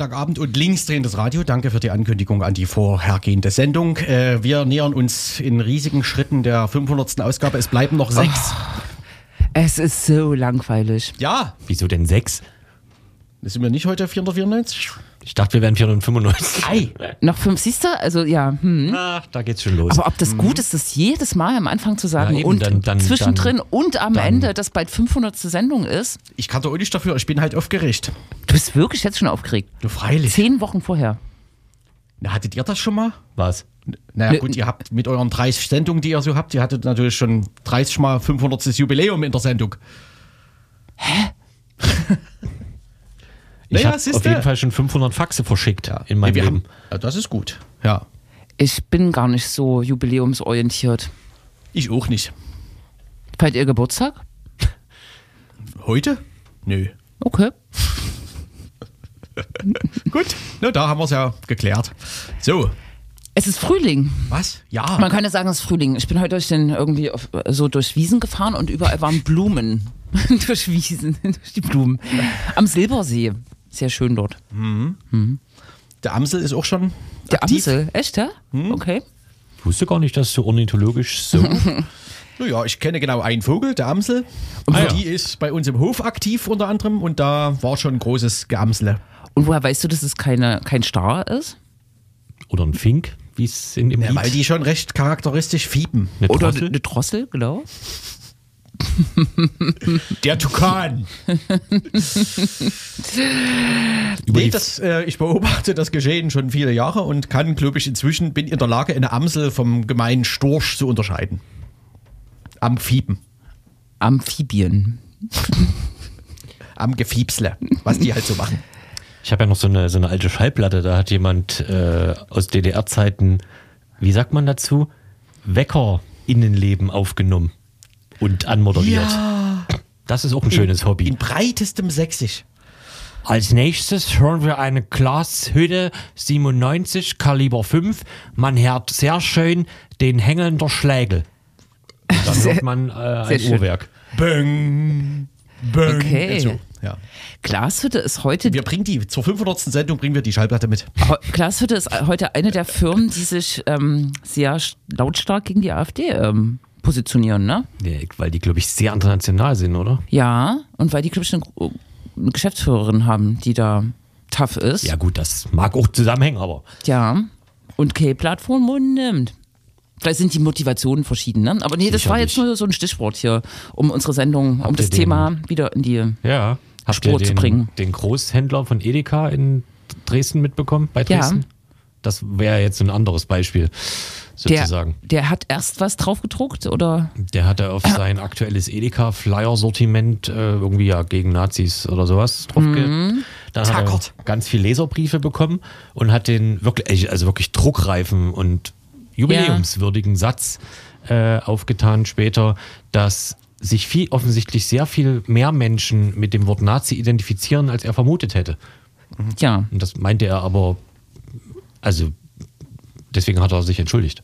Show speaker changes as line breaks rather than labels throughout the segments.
Freitagabend und linksdrehendes Radio. Danke für die Ankündigung an die vorhergehende Sendung. Äh, wir nähern uns in riesigen Schritten der 500. Ausgabe. Es bleiben noch sechs.
Es ist so langweilig.
Ja,
Wieso denn sechs?
sind wir nicht heute 494?
Ich dachte, wir wären 495.
Ei.
Noch fünf, siehst du? Also ja, hm.
Ach, da geht's schon los.
Aber ob das gut ist, das jedes Mal am Anfang zu sagen
Ja, eben,
und
dann- dann-
zwischendrin
dann-
und am
dann-
Ende, dass bald 500. Sendung ist.
Ich kann doch auch nicht dafür, ich bin halt aufgeregt.
Du bist wirklich jetzt schon aufgeregt.
Nur freilich.
Zehn Wochen vorher.
Na, hattet ihr das schon mal?
Was?
Naja gut, ihr habt mit euren 30 Sendungen, die ihr so habt, ihr hattet natürlich schon 30 mal 500. Jubiläum in der Sendung.
Ich
Naja,
habe auf jeden Fall schon 500 Faxe verschickt in meinem
wir
Leben.
Haben, ja, das ist gut. Ja.
Ich bin gar nicht so jubiläumsorientiert.
Ich auch nicht.
Feiert ihr Geburtstag?
Heute? Nö.
Okay.
Gut, na, da haben wir es ja geklärt. So,
Es ist Frühling.
was? Ja.
Man kann ja sagen, es ist Frühling. Ich bin heute durch den irgendwie auf, so durch Wiesen gefahren und überall waren Blumen. durch Wiesen, durch die Blumen. Am Silbersee. Sehr schön dort.
Der Amsel ist auch schon
Der
aktiv.
Amsel. Echt, ja? Okay.
Ich wusste gar nicht, dass du ornithologisch so.
Naja, ich kenne genau einen Vogel, der Amsel. Und
Ah, ja.
die ist bei uns im Hof aktiv unter anderem und da war schon ein großes Geamsle.
Und woher weißt du, dass es keine, kein Star ist?
Oder ein Fink, wie es in dem
Ja,
Lied.
weil die schon recht charakteristisch fiepen.
Eine
Oder
Drossel?
eine Drossel, genau.
Der Tukan. Nee, das, äh, ich beobachte das Geschehen schon viele Jahre und kann, glaube ich, inzwischen bin in der Lage, eine Amsel vom gemeinen Storch zu unterscheiden. Am Fiepen,
Amphibien.
am Gefiepsle, was die halt so machen.
Ich habe ja noch so eine, so eine alte Schallplatte, da hat jemand äh, aus DDR-Zeiten, wie sagt man dazu, Wecker-Innenleben aufgenommen und anmoderiert. Das ist auch ein schönes Hobby.
In breitestem Sächsisch.
Als nächstes hören wir eine Glashütte 97 Kaliber 5. Man hört sehr schön den Hängeln der Schlägel. Dann hört man äh, ein. Uhrwerk.
Böng, böng.
Okay.
So, ja.
Glashütte ist heute
Wir bringen die, zur 500. Sendung bringen wir die Schallplatte mit.
Glashütte ist heute eine der Firmen, die sich ähm, sehr lautstark gegen die AfD ähm, positionieren, ne?
Ja, weil die, glaube ich, sehr international sind, oder?
Ja, und weil die, glaube ich, eine, Geschäftsführerin haben, die da tough ist.
Ja, gut, das mag auch zusammenhängen, aber
Ja. Und K-Plattform nimmt. Vielleicht sind die Motivationen verschieden, ne? Aber nee, das war
Sicherlich.
jetzt nur so ein Stichwort hier, um unsere Sendung, um
Habt
das
ihr den-
Thema wieder in die.
ja. Habt
Spur
ihr
zu
den,
bringen.
den Großhändler von Edeka in Dresden mitbekommen? Bei
Ja.
Dresden? Das wäre jetzt ein anderes Beispiel, sozusagen.
der hat erst was drauf gedruckt oder?
Der hatte auf sein aktuelles Edeka-Flyer-Sortiment äh, irgendwie ja gegen Nazis oder sowas drauf ge Dann hat er ganz viel Leserbriefe bekommen und hat den wirklich, also wirklich druckreifen und jubiläumswürdigen Satz äh, aufgetan später, dass sich viel, offensichtlich sehr viel mehr Menschen mit dem Wort Nazi identifizieren, als er vermutet hätte.
Ja.
Und das meinte er aber, also deswegen hat er sich entschuldigt.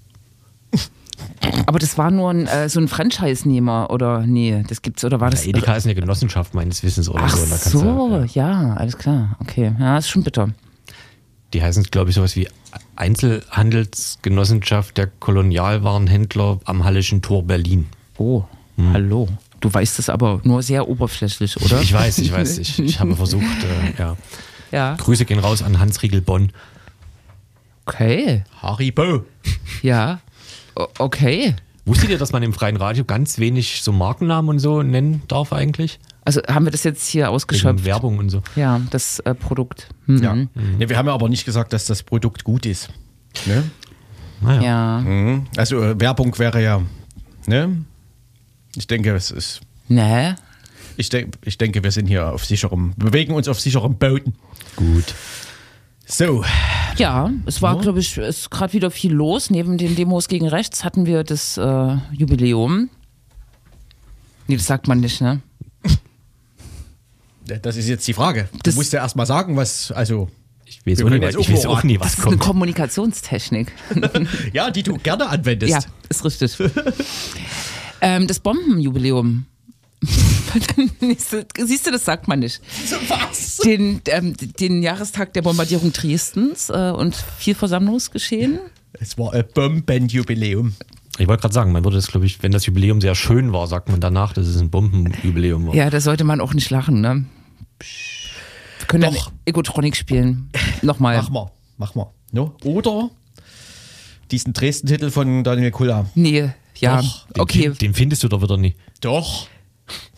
Aber das war nur ein, äh, so ein Franchise-Nehmer oder nee, das gibt's oder war das?
Ja, Edeka ist eine Genossenschaft meines Wissens oder
Ach
so. da
so,
du,
ja, alles klar. Okay, ja, ist schon bitter.
Die heißen, glaube ich, sowas wie Einzelhandelsgenossenschaft der Kolonialwarenhändler am Hallischen Tor Berlin.
Oh, hallo. Du weißt es aber nur sehr oberflächlich, oder?
Ich weiß, ich weiß. Ich, ich habe versucht, äh, ja.
Ja.
Grüße gehen raus an Hans Riegel Bonn.
Okay.
Haribo.
Ja. Okay.
Wusstet ihr, dass man im freien Radio ganz wenig so Markennamen und so nennen darf eigentlich?
Also haben wir das jetzt hier
Wegen
ausgeschöpft?
Werbung und so.
Ja, das äh, Produkt. Mhm.
Ja. Ne, wir haben ja aber nicht gesagt, dass das Produkt gut ist. Ne?
Naja.
Ja.
Mhm. Also äh, Werbung wäre ja, ne? Ich denke, es ist,
Ne?
ich, denk, ich denke, wir sind hier auf sicherem, bewegen uns auf sicherem Boden.
Gut.
So,
Ja, es war, glaube ich, ist gerade wieder viel los. Neben den Demos gegen rechts hatten wir das äh, Jubiläum. Nee, das sagt man nicht, ne?
das ist jetzt die Frage. Du
Das-
musst ja erstmal sagen, was, also,
Ich weiß, auch nie,
können
was-
jetzt
ich weiß
auch
nie, was
Das ist eine
kommt.
Kommunikationstechnik.
ja, die du gerne anwendest.
Ja, ist richtig. ähm, das Bombenjubiläum. Siehst du, das sagt man nicht.
Was?
Den, ähm, den Jahrestag der Bombardierung Dresdens äh, und viel Versammlungsgeschehen.
Es war ein Bombenjubiläum.
Ich wollte gerade sagen, man würde das, glaube ich, wenn das Jubiläum sehr schön war, sagt man danach, dass es ein Bombenjubiläum war.
Ja, da sollte man auch nicht lachen, ne? Wir können
Doch.
dann Egotronik spielen. Nochmal.
Mach mal, mach mal. No? Oder diesen Dresden-Titel von Daniel Kulla.
Nee, ja.
Doch,
Den,
okay,
den findest du doch wieder nie.
Doch.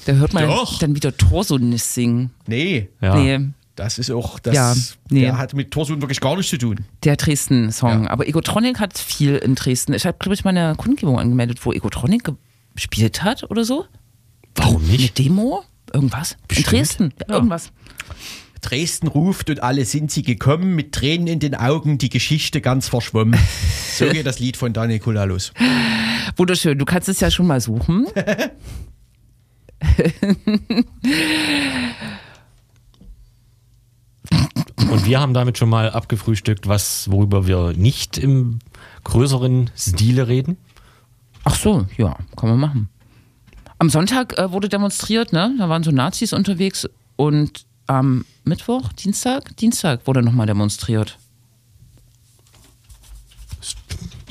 Da hört man
Doch.
dann wieder Torsonis singen.
Nee.
Ja.
Nee,
Das ist auch, das,
Ja, nee.
der hat mit Torsun wirklich gar nichts zu tun.
der Dresden-Song.
Ja.
Aber Egotronic hat viel in Dresden. Ich habe, glaube ich, meine Kundgebung angemeldet, wo Egotronic gespielt hat oder so.
Warum
Eine
nicht?
Demo? Irgendwas?
Bestimmt.
In Dresden? Ja, Irgendwas.
Dresden ruft und alle sind sie gekommen, mit Tränen in den Augen, die Geschichte ganz verschwommen. So geht das Lied von Daniel Kulla los.
Wunderschön. Du kannst es ja schon mal suchen.
Und wir haben damit schon mal abgefrühstückt, was, worüber wir nicht im größeren Stile reden.
Ach so, ja, kann man machen. Am Sonntag äh, wurde demonstriert, ne? Da waren so Nazis unterwegs und am Mittwoch, Dienstag, Dienstag wurde nochmal demonstriert.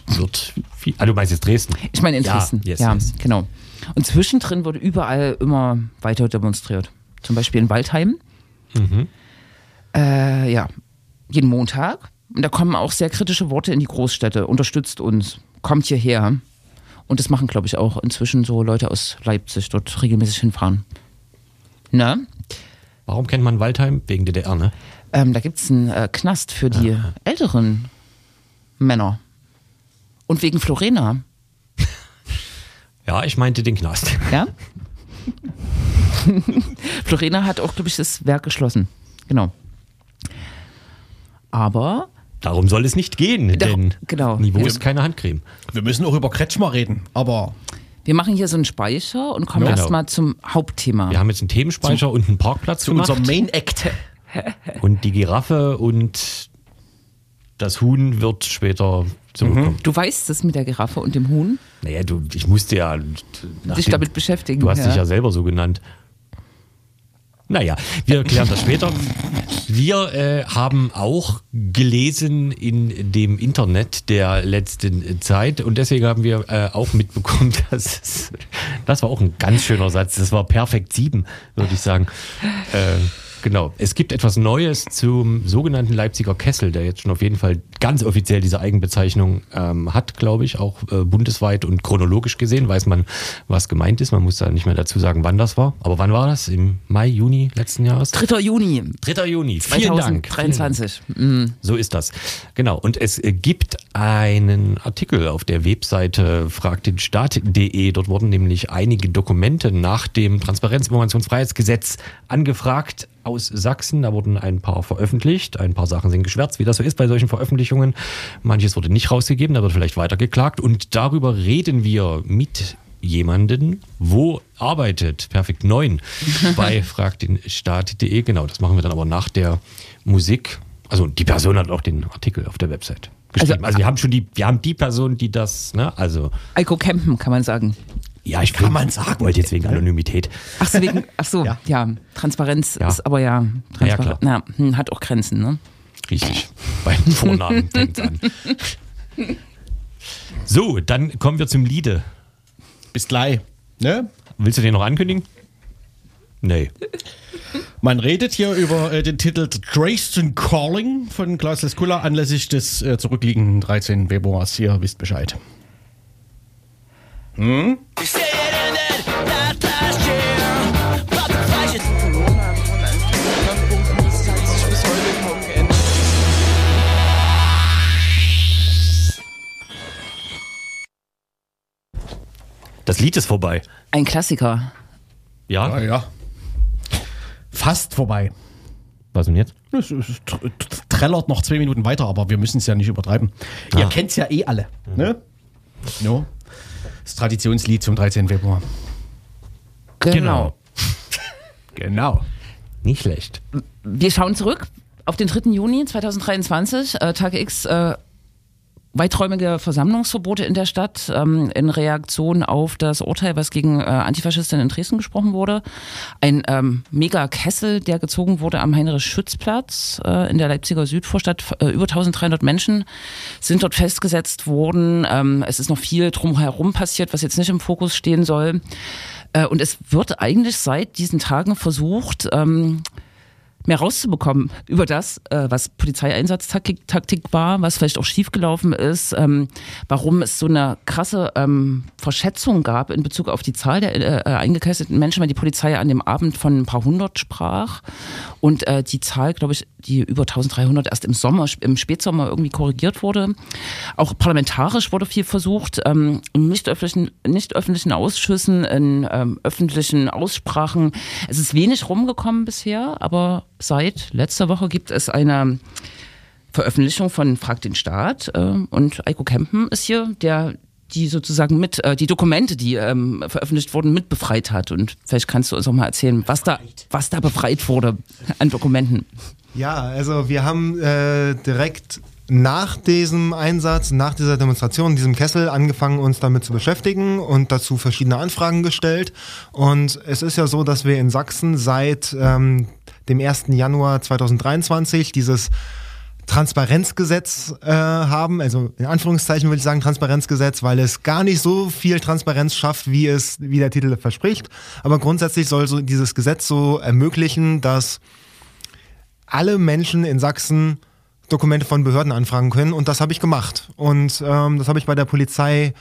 Wird viel, ah, du meinst jetzt Dresden?
Ich meine in
Ja,
Dresden.
yes,
ja,
yes.
genau. Und zwischendrin wurde überall immer weiter demonstriert. Zum Beispiel in Waldheim.
Mhm.
Äh, ja, jeden Montag. Und da kommen auch sehr kritische Worte in die Großstädte. Unterstützt uns, kommt hierher. Und das machen, glaube ich, auch inzwischen so Leute aus Leipzig dort regelmäßig hinfahren. Ne?
Warum kennt man Waldheim? Wegen DDR, ne?
Ähm, da gibt es einen äh, Knast für die älteren Männer. Und wegen Florena.
Ja, ich meinte den Knast.
Ja? Florena hat auch, glaube ich, das Werk geschlossen. Genau. Aber
Darum soll es nicht gehen,
Doch,
denn
genau.
Niveau
Ja.
ist keine Handcreme.
Wir müssen auch über Kretschmer reden, aber
wir machen hier so einen Speicher und kommen
Genau.
erstmal zum Hauptthema.
Wir haben jetzt einen Themenspeicher und einen Parkplatz
zu
gemacht.
unserem Main Act.
Und die Giraffe und das Huhn wird später zurückkommen.
Du weißt das mit der Giraffe und dem Huhn,
Naja, du, ich musste ja.
dich damit beschäftigen.
Du hast dich ja selber so genannt. Naja, wir klären das später. Wir äh, haben auch gelesen in dem Internet der letzten Zeit und deswegen haben wir äh, auch mitbekommen, dass es, das war auch ein ganz schöner Satz. Das war perfekt sieben, würde ich sagen. Äh, genau. Es gibt etwas Neues zum sogenannten Leipziger Kessel, der jetzt schon auf jeden Fall ganz offiziell diese Eigenbezeichnung ähm, hat, glaube ich, auch äh, bundesweit und chronologisch gesehen weiß man, was gemeint ist. Man muss da nicht mehr dazu sagen, wann das war. Aber wann war das? Im Mai, Juni letzten Jahres?
3. Juni
3. Juni. Vielen Dank.
2023. Mhm.
So ist das. Genau. Und es gibt einen Artikel auf der Webseite fragdenstaat.de. Dort wurden nämlich einige Dokumente nach dem Transparenz-Informationsfreiheitsgesetz angefragt aus Sachsen. Da wurden ein paar veröffentlicht. Ein paar Sachen sind geschwärzt, wie das so ist bei solchen Veröffentlichungen. Manches wurde nicht rausgegeben, da wird vielleicht weitergeklagt. Und darüber reden wir mit jemanden, wo arbeitet Perfekt 9 bei fragdenstaat.de. Genau, das machen wir dann aber nach der Musik. Also die Person hat auch den Artikel auf der Website geschrieben. Also,
Also-
wir haben schon die, wir haben die Person, die das, ne, also
Eiko Campen, kann man sagen.
Ja, ich
Kann man sagen.
wollte jetzt wegen Anonymität.
Ach so, wegen, ach so
Ja.
ja. Transparenz
Ja.
ist aber ja,
Ja, ja,
Transparenz na, hm, hat auch Grenzen, ne?
Richtig. Beim Vornamen fängt's an. So, dann kommen wir zum Liede.
Bis gleich. Ne?
Willst du den noch ankündigen? Nee.
Man redet hier über äh, den Titel Dresden Calling von Klaus Leskulla anlässlich des äh, zurückliegenden 13. Februars. Ihr wisst Bescheid.
Is
Das Lied ist vorbei.
Ein Klassiker.
Ja?
Ah, ja. Fast vorbei.
Was denn jetzt?
Es, es tr- tr- trällert noch zwei Minuten weiter, aber wir müssen es ja nicht übertreiben. Ihr
Ah.
kennt es ja eh alle. Ne? No. Das Traditionslied zum 13. Februar.
Genau.
Genau.
Nicht schlecht.
Wir schauen zurück auf den 3. Juni 2023, äh, Tag X, äh, weiträumige Versammlungsverbote in der Stadt ähm, in Reaktion auf das Urteil, was gegen äh, Antifaschisten in Dresden gesprochen wurde. Ein ähm, Mega-Kessel, der gezogen wurde am Heinrich-Schütz-Platz äh, in der Leipziger Südvorstadt. Äh, über 1300 Menschen sind dort festgesetzt worden. Ähm, es ist noch viel drumherum passiert, was jetzt nicht im Fokus stehen soll. Äh, und es wird eigentlich seit diesen Tagen versucht, ähm, mehr rauszubekommen über das, äh, was Polizeieinsatztaktik Taktik war, was vielleicht auch schiefgelaufen ist, ähm, warum es so eine krasse ähm, Verschätzung gab in Bezug auf die Zahl der äh, äh, eingekesselten Menschen, weil die Polizei an dem Abend von ein paar hundert sprach. Und äh, die Zahl, glaube ich, die über 1300 erst im Sommer, im Spätsommer irgendwie korrigiert wurde. Auch parlamentarisch wurde viel versucht, ähm, in nicht öffentlichen, nicht öffentlichen Ausschüssen, in ähm, öffentlichen Aussprachen. Es ist wenig rumgekommen bisher, aber seit letzter Woche gibt es eine Veröffentlichung von Frag den Staat äh, und Eiko Kempen ist hier, der die sozusagen mit, äh, die Dokumente, die ähm, veröffentlicht wurden, mit befreit hat. Und vielleicht kannst du uns auch mal erzählen, was da, was da befreit wurde an Dokumenten.
Ja, also wir haben äh, direkt nach diesem Einsatz, nach dieser Demonstration, diesem Kessel angefangen, uns damit zu beschäftigen und dazu verschiedene Anfragen gestellt. Und es ist ja so, dass wir in Sachsen seit ähm, dem 1. Januar 2023 dieses Transparenzgesetz äh, haben, also in Anführungszeichen würde ich sagen Transparenzgesetz, weil es gar nicht so viel Transparenz schafft, wie es, wie der Titel verspricht. Aber grundsätzlich soll so dieses Gesetz so ermöglichen, dass alle Menschen in Sachsen Dokumente von Behörden anfragen können und das habe ich gemacht. Und ähm, das habe ich bei der Polizei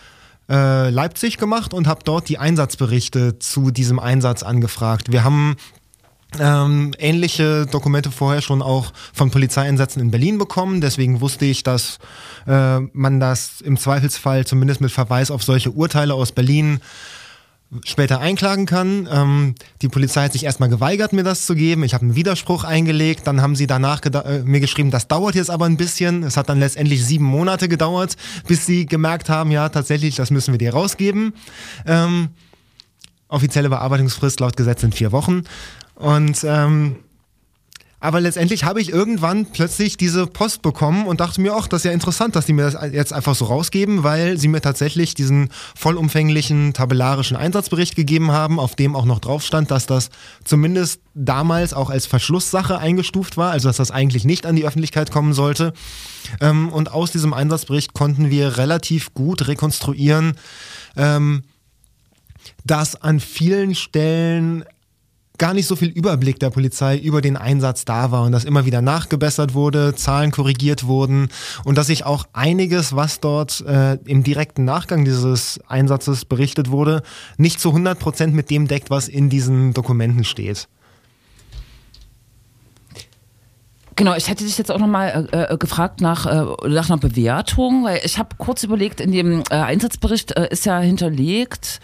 äh, Leipzig gemacht und habe dort die Einsatzberichte zu diesem Einsatz angefragt. Wir haben ähm, ähnliche Dokumente vorher schon auch von Polizeieinsätzen in Berlin bekommen. Deswegen wusste ich, dass äh, man das im Zweifelsfall zumindest mit Verweis auf solche Urteile aus Berlin später einklagen kann. Ähm, die Polizei hat sich erstmal geweigert, mir das zu geben. Ich habe einen Widerspruch eingelegt. Dann haben sie danach äh, mir geschrieben, das dauert jetzt aber ein bisschen. Es hat dann letztendlich sieben Monate gedauert, bis sie gemerkt haben, ja, tatsächlich, das müssen wir dir rausgeben. Ähm, offizielle Bearbeitungsfrist laut Gesetz sind vier Wochen. Und ähm, aber letztendlich habe ich irgendwann plötzlich diese Post bekommen und dachte mir, ach, das ist ja interessant, dass die mir das jetzt einfach so rausgeben, weil sie mir tatsächlich diesen vollumfänglichen tabellarischen Einsatzbericht gegeben haben, auf dem auch noch drauf stand, dass das zumindest damals auch als Verschlusssache eingestuft war, also dass das eigentlich nicht an die Öffentlichkeit kommen sollte. Ähm, und aus diesem Einsatzbericht konnten wir relativ gut rekonstruieren, ähm, dass an vielen Stellen gar nicht so viel Überblick der Polizei über den Einsatz da war und dass immer wieder nachgebessert wurde, Zahlen korrigiert wurden und dass sich auch einiges, was dort äh, im direkten Nachgang dieses Einsatzes berichtet wurde, nicht zu 100 Prozent mit dem deckt, was in diesen Dokumenten steht.
Genau, ich hätte dich jetzt auch nochmal äh, äh, gefragt nach, äh, nach einer Bewertung, weil ich habe kurz überlegt, in dem äh, Einsatzbericht äh, ist ja hinterlegt,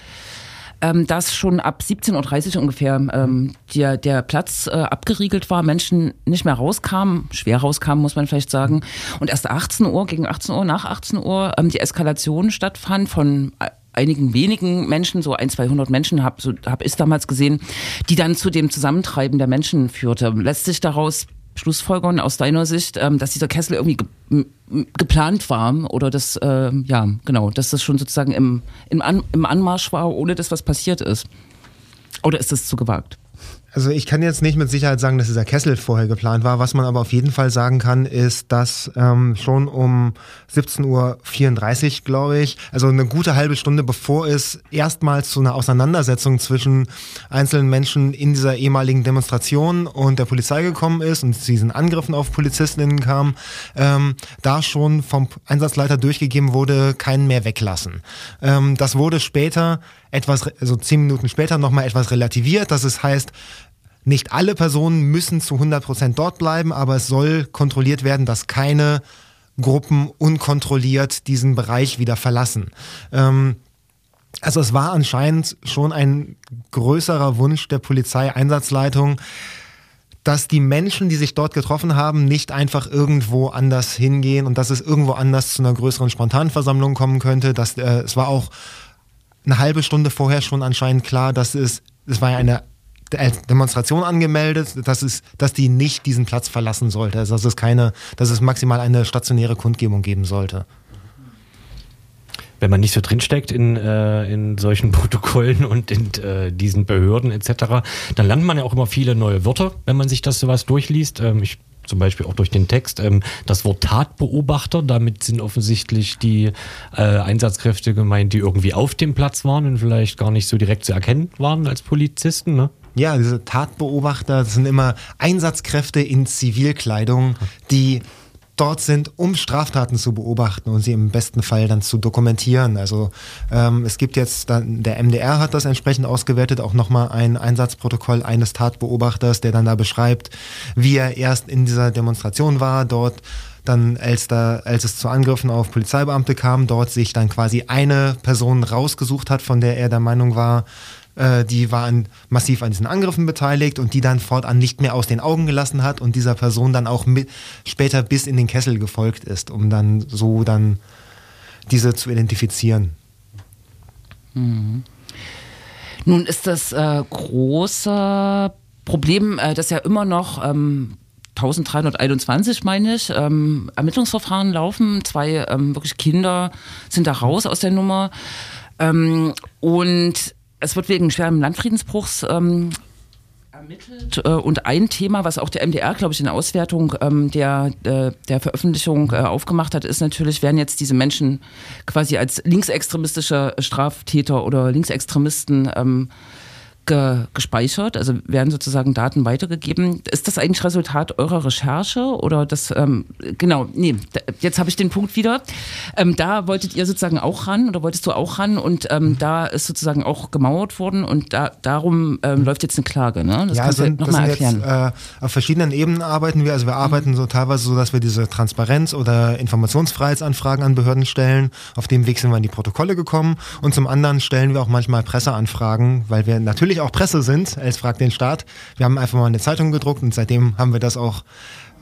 ähm, dass schon ab 17.30 Uhr ungefähr ähm, der, der Platz äh, abgeriegelt war, Menschen nicht mehr rauskamen, schwer rauskamen, muss man vielleicht sagen. Und erst 18 Uhr, gegen 18 Uhr, nach 18 Uhr, ähm, die Eskalation stattfand von äh, einigen wenigen Menschen, so ein, 200 Menschen, habe so, hab ich damals gesehen, die dann zu dem Zusammentreiben der Menschen führte. Lässt sich daraus Schlussfolgern aus deiner Sicht, ähm, dass dieser Kessel irgendwie ge geplant war oder dass, äh, ja, genau, dass das schon sozusagen im, im, An im Anmarsch war, ohne dass was passiert ist? Oder ist das zu gewagt?
Also ich kann jetzt nicht mit Sicherheit sagen, dass dieser Kessel vorher geplant war. Was man aber auf jeden Fall sagen kann, ist, dass ähm, schon um 17.34 Uhr, glaube ich, also eine gute halbe Stunde bevor es erstmals zu einer Auseinandersetzung zwischen einzelnen Menschen in dieser ehemaligen Demonstration und der Polizei gekommen ist und zu diesen Angriffen auf Polizistinnen kam, ähm, da schon vom Einsatzleiter durchgegeben wurde, keinen mehr weglassen. Ähm, das wurde später etwas, also zehn Minuten später nochmal etwas relativiert, dass es heißt, nicht alle Personen müssen zu 100% dort bleiben, aber es soll kontrolliert werden, dass keine Gruppen unkontrolliert diesen Bereich wieder verlassen. Ähm, also es war anscheinend schon ein größerer Wunsch der Polizeieinsatzleitung, dass die Menschen, die sich dort getroffen haben, nicht einfach irgendwo anders hingehen und dass es irgendwo anders zu einer größeren Spontanversammlung kommen könnte. Dass, äh, es war auch eine halbe Stunde vorher schon anscheinend klar, dass es, es war ja eine Demonstration angemeldet, dass, es, dass die nicht diesen Platz verlassen sollte. Also dass es keine, dass es maximal eine stationäre Kundgebung geben sollte.
wenn man nicht so drinsteckt in, äh, in solchen Protokollen und in äh, diesen Behörden etc., dann lernt man ja auch immer viele neue Wörter, wenn man sich das sowas durchliest. Ähm, ich zum Beispiel auch durch den Text, ähm, das Wort Tatbeobachter, damit sind offensichtlich die äh, Einsatzkräfte gemeint, die irgendwie auf dem Platz waren und vielleicht gar nicht so direkt zu erkennen waren als Polizisten. Ne?
Ja, diese Tatbeobachter, das sind immer Einsatzkräfte in Zivilkleidung, die dort sind, um Straftaten zu beobachten und sie im besten Fall dann zu dokumentieren. Also ähm, es gibt jetzt, dann, der MDR hat das entsprechend ausgewertet, auch nochmal ein Einsatzprotokoll eines Tatbeobachters, der dann da beschreibt, wie er erst in dieser Demonstration war, dort dann, als, da, als es zu Angriffen auf Polizeibeamte kam, dort sich dann quasi eine Person rausgesucht hat, von der er der Meinung war, äh, die war massiv an diesen Angriffen beteiligt und die dann fortan nicht mehr aus den Augen gelassen hat und dieser Person dann auch mit, später bis in den Kessel gefolgt ist, um dann so dann diese zu identifizieren.
Nun ist das äh, große Problem, äh, dass ja immer noch ähm, 1321, meine ich, ähm, Ermittlungsverfahren laufen. Zwei ähm, wirklich Kinder sind da raus aus der Nummer. Ähm, und es wird wegen schwerem Landfriedensbruchs ähm, ermittelt. Äh, und ein Thema, was auch der MDR, glaube ich, in der Auswertung ähm, der, äh, der Veröffentlichung äh, aufgemacht hat, ist natürlich, werden jetzt diese Menschen quasi als linksextremistische Straftäter oder Linksextremisten ähm, ge gespeichert, also werden sozusagen Daten weitergegeben. Ist das eigentlich Resultat eurer Recherche oder das, ähm, genau, nee, jetzt habe ich den Punkt wieder. Ähm, da wolltet ihr sozusagen auch ran oder wolltest du auch ran und ähm, da ist sozusagen auch gemauert worden und da, darum ähm, läuft jetzt eine Klage, ne? Das
ja,
kannst du
sind, das
nochmal
sind jetzt,
erklären.
äh, auf verschiedenen Ebenen arbeiten wir. Also wir arbeiten so teilweise so, dass wir diese Transparenz- oder Informationsfreiheitsanfragen an Behörden stellen. Auf dem Weg sind wir in die Protokolle gekommen. Und zum anderen stellen wir auch manchmal Presseanfragen, weil wir natürlich auch Presse sind, als Frag den Staat. Wir haben einfach mal eine Zeitung gedruckt und seitdem haben wir das auch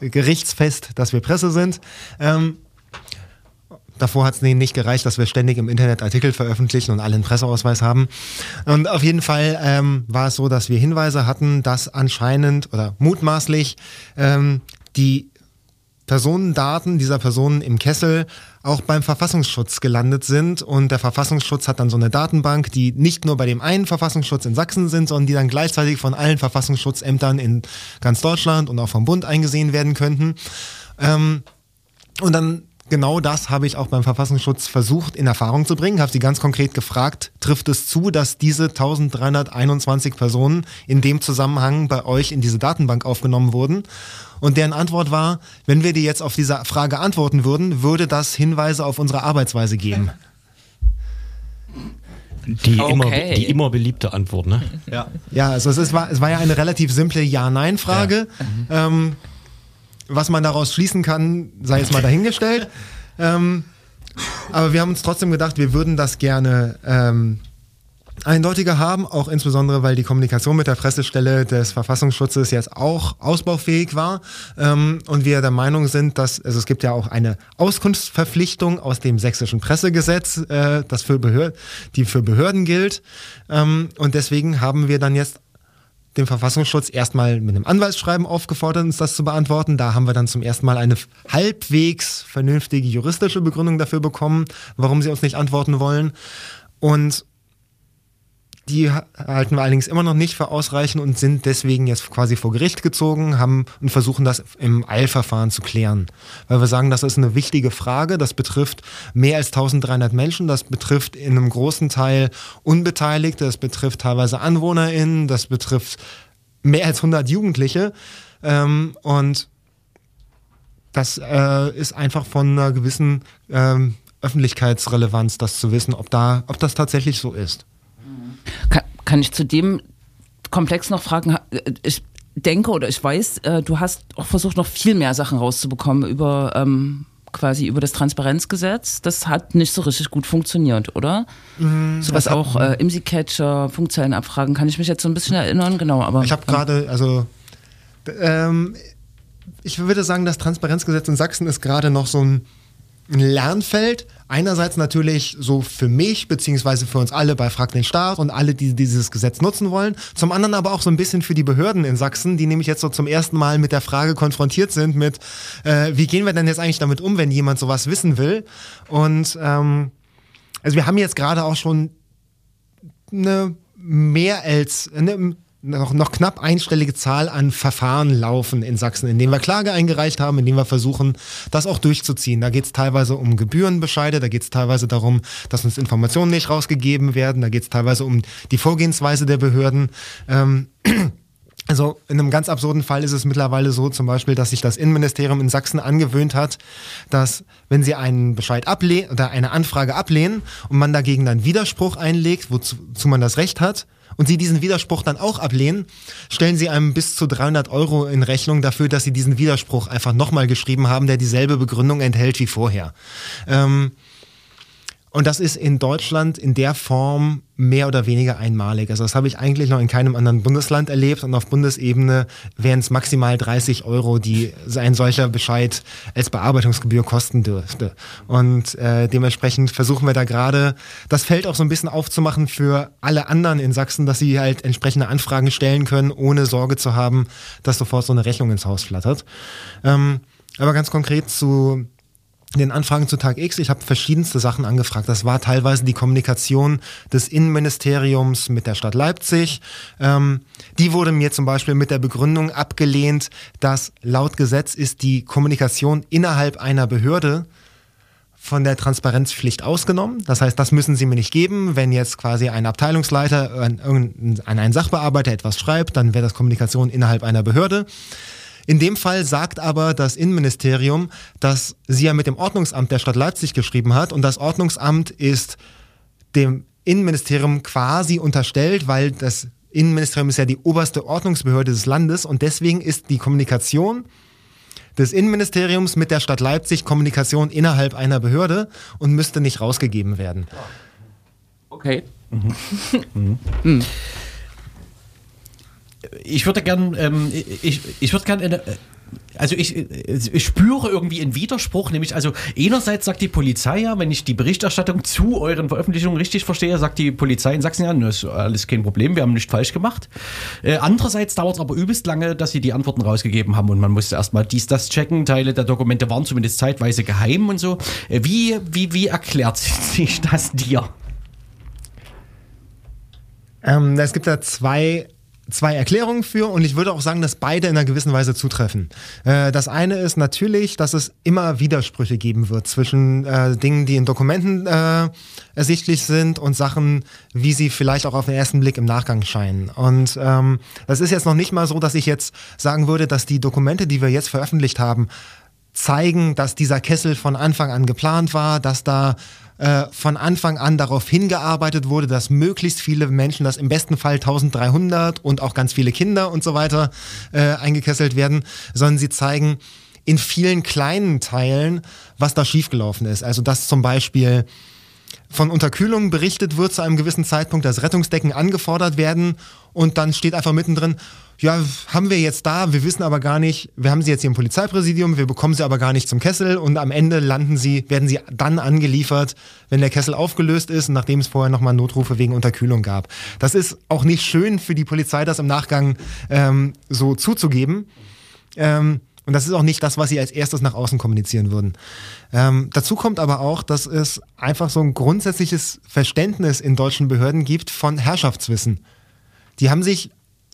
gerichtsfest, dass wir Presse sind. Ähm, Davor hat es nicht gereicht, dass wir ständig im Internet Artikel veröffentlichen und alle einen Presseausweis haben. Und auf jeden Fall ähm, war es so, dass wir Hinweise hatten, dass anscheinend oder mutmaßlich ähm, die Personendaten dieser Personen im Kessel auch beim Verfassungsschutz gelandet sind. Und der Verfassungsschutz hat dann so eine Datenbank, die nicht nur bei dem einen Verfassungsschutz in Sachsen sind, sondern die dann gleichzeitig von allen Verfassungsschutzämtern in ganz Deutschland und auch vom Bund eingesehen werden könnten. Ähm, und dann genau das habe ich auch beim Verfassungsschutz versucht in Erfahrung zu bringen. Habe sie ganz konkret gefragt, trifft es zu, dass diese 1321 Personen in dem Zusammenhang bei euch in diese Datenbank aufgenommen wurden? Und deren Antwort war, wenn wir dir jetzt auf diese Frage antworten würden, würde das Hinweise auf unsere Arbeitsweise geben.
Die,
Okay.
immer, die immer beliebte Antwort, ne?
Ja.
Ja, also es, ist, war, es war ja eine relativ simple Ja-Nein-Frage. Ähm, was man daraus schließen kann, sei jetzt mal dahingestellt. ähm, aber wir haben uns trotzdem gedacht, wir würden das gerne ähm, eindeutiger haben, auch insbesondere, weil die Kommunikation mit der Pressestelle des Verfassungsschutzes jetzt auch ausbaufähig war ähm, und wir der Meinung sind, dass also es gibt ja auch eine Auskunftsverpflichtung aus dem sächsischen Pressegesetz, äh, das für Behörden, die für Behörden gilt ähm, und deswegen haben wir dann jetzt den Verfassungsschutz erstmal mit einem Anwaltsschreiben aufgefordert, uns das zu beantworten. Da haben wir dann zum ersten Mal eine halbwegs vernünftige juristische Begründung dafür bekommen, warum sie uns nicht antworten wollen. Und die ha- halten wir allerdings immer noch nicht für ausreichend und sind deswegen jetzt quasi vor Gericht gezogen haben und versuchen das im Eilverfahren zu klären. Weil wir sagen, das ist eine wichtige Frage. Das betrifft mehr als 1300 Menschen. Das betrifft in einem großen Teil Unbeteiligte. Das betrifft teilweise AnwohnerInnen. Das betrifft mehr als 100 Jugendliche. Ähm, und das äh, ist einfach von einer gewissen ähm, Öffentlichkeitsrelevanz, das zu wissen, ob, da, ob das tatsächlich so ist.
Kann, kann ich zu dem Komplex noch fragen? Ich denke oder ich weiß, äh, du hast auch versucht, noch viel mehr Sachen rauszubekommen über ähm, quasi über das Transparenzgesetz. Das hat nicht so richtig gut funktioniert, oder? Sowas
hat-
auch äh, IMSI-Catcher, Funkzellenabfragen, kann ich mich jetzt so ein bisschen erinnern, genau. Aber
Ich habe gerade, also ähm, ich würde sagen, das Transparenzgesetz in Sachsen ist gerade noch so ein Lernfeld. Einerseits natürlich so für mich, beziehungsweise für uns alle bei Frag den Staat und alle, die dieses Gesetz nutzen wollen. Zum anderen aber auch so ein bisschen für die Behörden in Sachsen, die nämlich jetzt so zum ersten Mal mit der Frage konfrontiert sind mit, äh, wie gehen wir denn jetzt eigentlich damit um, wenn jemand sowas wissen will? Und ähm, also wir haben jetzt gerade auch schon eine mehr als eine, noch, noch knapp einstellige Zahl an Verfahren laufen in Sachsen, in denen wir Klage eingereicht haben, in denen wir versuchen, das auch durchzuziehen. Da geht es teilweise um Gebührenbescheide, da geht es teilweise darum, dass uns Informationen nicht rausgegeben werden, da geht es teilweise um die Vorgehensweise der Behörden. Ähm, also in einem ganz absurden Fall ist es mittlerweile so zum Beispiel, dass sich das Innenministerium in Sachsen angewöhnt hat, dass wenn sie einen Bescheid ablehnen oder eine Anfrage ablehnen und man dagegen dann Widerspruch einlegt, wozu wozu man das Recht hat, und sie diesen Widerspruch dann auch ablehnen, stellen sie einem bis zu 300 Euro in Rechnung dafür, dass sie diesen Widerspruch einfach nochmal geschrieben haben, der dieselbe Begründung enthält wie vorher. Ähm, und das ist in Deutschland in der Form mehr oder weniger einmalig. Also das habe ich eigentlich noch in keinem anderen Bundesland erlebt und auf Bundesebene wären es maximal 30 Euro, die ein solcher Bescheid als Bearbeitungsgebühr kosten dürfte. Und äh, dementsprechend versuchen wir da gerade das Feld auch so ein bisschen aufzumachen für alle anderen in Sachsen, dass sie halt entsprechende Anfragen stellen können, ohne Sorge zu haben, dass sofort so eine Rechnung ins Haus flattert. Ähm, aber ganz konkret zu den Anfragen zu Tag X, ich habe verschiedenste Sachen angefragt. Das war teilweise die Kommunikation des Innenministeriums mit der Stadt Leipzig. Ähm, die wurde mir zum Beispiel mit der Begründung abgelehnt, dass laut Gesetz ist die Kommunikation innerhalb einer Behörde von der Transparenzpflicht ausgenommen. Das heißt, das müssen Sie mir nicht geben. Wenn jetzt quasi ein Abteilungsleiter an, an einen Sachbearbeiter etwas schreibt, dann wäre das Kommunikation innerhalb einer Behörde. In dem Fall sagt aber das Innenministerium, dass sie ja mit dem Ordnungsamt der Stadt Leipzig geschrieben hat und das Ordnungsamt ist dem Innenministerium quasi unterstellt, weil das Innenministerium ist ja die oberste Ordnungsbehörde des Landes und deswegen ist die Kommunikation des Innenministeriums mit der Stadt Leipzig Kommunikation innerhalb einer Behörde und müsste nicht rausgegeben werden.
Okay.
Ich würde gern, ähm, ich, ich würde gern eine, also ich, ich spüre irgendwie einen Widerspruch, nämlich also einerseits sagt die Polizei ja, wenn ich die Berichterstattung zu euren Veröffentlichungen richtig verstehe, sagt die Polizei in Sachsen ja, das ist alles kein Problem, wir haben nichts falsch gemacht. Äh, andererseits dauert es aber übelst lange, dass sie die Antworten rausgegeben haben und man musste erstmal dies, das checken, Teile der Dokumente waren zumindest zeitweise geheim und so. Äh, wie, wie, wie erklärt sich das dir?
Ähm, es gibt da zwei, zwei Erklärungen für und ich würde auch sagen, dass beide in einer gewissen Weise zutreffen. Äh, das eine ist natürlich, dass es immer Widersprüche geben wird zwischen äh, Dingen, die in Dokumenten äh, ersichtlich sind und Sachen, wie sie vielleicht auch auf den ersten Blick im Nachgang scheinen. Und ähm, das ist jetzt noch nicht mal so, dass ich jetzt sagen würde, dass die Dokumente, die wir jetzt veröffentlicht haben, zeigen, dass dieser Kessel von Anfang an geplant war, dass da äh, von Anfang an darauf hingearbeitet wurde, dass möglichst viele Menschen, dass im besten Fall 1300 und auch ganz viele Kinder und so weiter äh, eingekesselt werden, sondern sie zeigen in vielen kleinen Teilen, was da schiefgelaufen ist. Also dass zum Beispiel von Unterkühlung berichtet wird zu einem gewissen Zeitpunkt, dass Rettungsdecken angefordert werden und dann steht einfach mittendrin, ja, haben wir jetzt da, wir wissen aber gar nicht, wir haben sie jetzt hier im Polizeipräsidium, wir bekommen sie aber gar nicht zum Kessel und am Ende landen sie, werden sie dann angeliefert, wenn der Kessel aufgelöst ist und nachdem es vorher nochmal Notrufe wegen Unterkühlung gab. Das ist auch nicht schön für die Polizei, das im Nachgang ähm, so zuzugeben. Ähm, und das ist auch nicht das, was sie als erstes nach außen kommunizieren würden. Ähm, dazu kommt aber auch, dass es einfach so ein grundsätzliches Verständnis in deutschen Behörden gibt von Herrschaftswissen. Die haben sich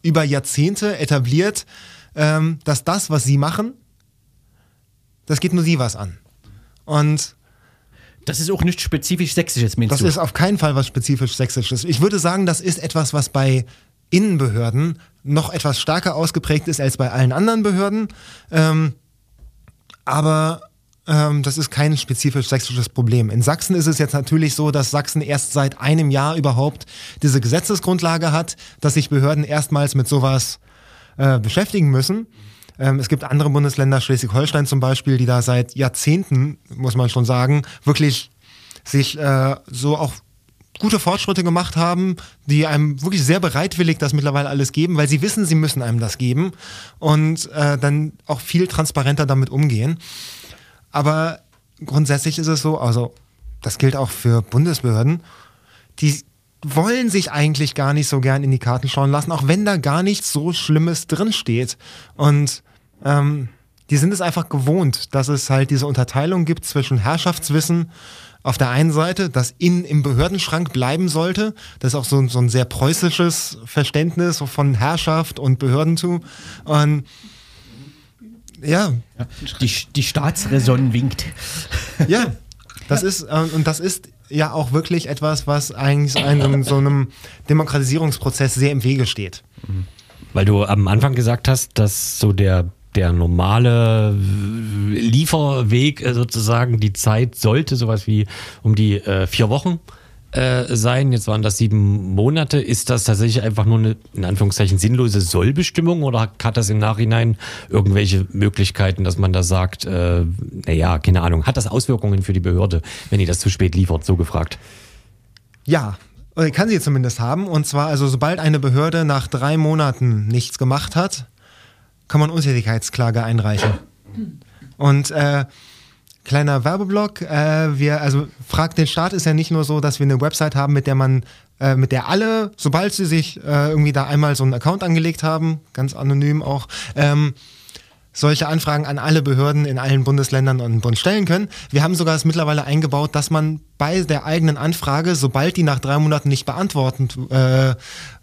über Jahrzehnte etabliert, ähm, dass das, was sie machen, das geht nur sie was an. Und
Das ist auch nicht spezifisch sächsisches, meinst
das
du?
ist auf keinen Fall was spezifisch Sächsisches. Ich würde sagen, das ist etwas, was bei Innenbehörden noch etwas stärker ausgeprägt ist als bei allen anderen Behörden. Ähm, aber das ist kein spezifisch sächsisches Problem. In Sachsen ist es jetzt natürlich so, dass Sachsen erst seit einem Jahr überhaupt diese Gesetzesgrundlage hat, dass sich Behörden erstmals mit sowas äh, beschäftigen müssen. Ähm, es gibt andere Bundesländer, Schleswig-Holstein zum Beispiel, die da seit Jahrzehnten, muss man schon sagen, wirklich sich äh, so auch gute Fortschritte gemacht haben, die einem wirklich sehr bereitwillig das mittlerweile alles geben, weil sie wissen, sie müssen einem das geben und äh, dann auch viel transparenter damit umgehen. Aber grundsätzlich ist es so, also das gilt auch für Bundesbehörden, die wollen sich eigentlich gar nicht so gern in die Karten schauen lassen, auch wenn da gar nichts so Schlimmes drinsteht. Und ähm, die sind es einfach gewohnt, dass es halt diese Unterteilung gibt zwischen Herrschaftswissen auf der einen Seite, das in, im Behördenschrank bleiben sollte. Das ist auch so, so ein sehr preußisches Verständnis von Herrschaft und Behördentum. Und ja,
Die, die Staatsräson winkt.
ja, das ist, äh, und das ist ja auch wirklich etwas, was eigentlich einem, so einem Demokratisierungsprozess sehr im Wege steht.
Weil du am Anfang gesagt hast, dass so der, der normale Lieferweg äh, sozusagen, die Zeit sollte sowas wie um die äh, vier Wochen äh, sein. Jetzt waren das sieben Monate. Ist das tatsächlich einfach nur eine, in Anführungszeichen, sinnlose Sollbestimmung oder hat das im Nachhinein irgendwelche Möglichkeiten, dass man da sagt, äh, naja, keine Ahnung, hat das Auswirkungen für die Behörde, wenn die das zu spät liefert? So gefragt.
Ja, äh, kann sie zumindest haben. Und zwar, also sobald eine Behörde nach drei Monaten nichts gemacht hat, kann man Untätigkeitsklage einreichen. Und äh, kleiner Werbeblock, äh, wir, also Frag den Staat ist ja nicht nur so, dass wir eine Website haben, mit der man, äh, mit der alle, sobald sie sich äh, irgendwie da einmal so einen Account angelegt haben, ganz anonym auch, ähm, solche Anfragen an alle Behörden in allen Bundesländern und Bund stellen können. Wir haben sogar es mittlerweile eingebaut, dass man bei der eigenen Anfrage, sobald die nach drei Monaten nicht beantwortet äh,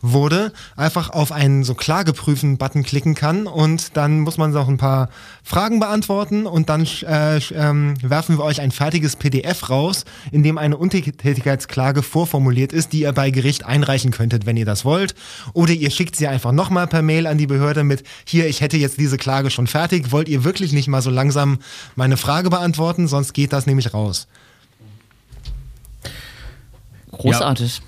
wurde, einfach auf einen so Klageprüfen-Button klicken kann und dann muss man noch ein paar Fragen beantworten und dann äh, ähm, werfen wir euch ein fertiges PDF raus, in dem eine Untätigkeitsklage vorformuliert ist, die ihr bei Gericht einreichen könntet, wenn ihr das wollt. Oder ihr schickt sie einfach nochmal per Mail an die Behörde mit, hier, ich hätte jetzt diese Klage schon fertig, wollt ihr wirklich nicht mal so langsam meine Frage beantworten, sonst geht das nämlich raus.
Großartig.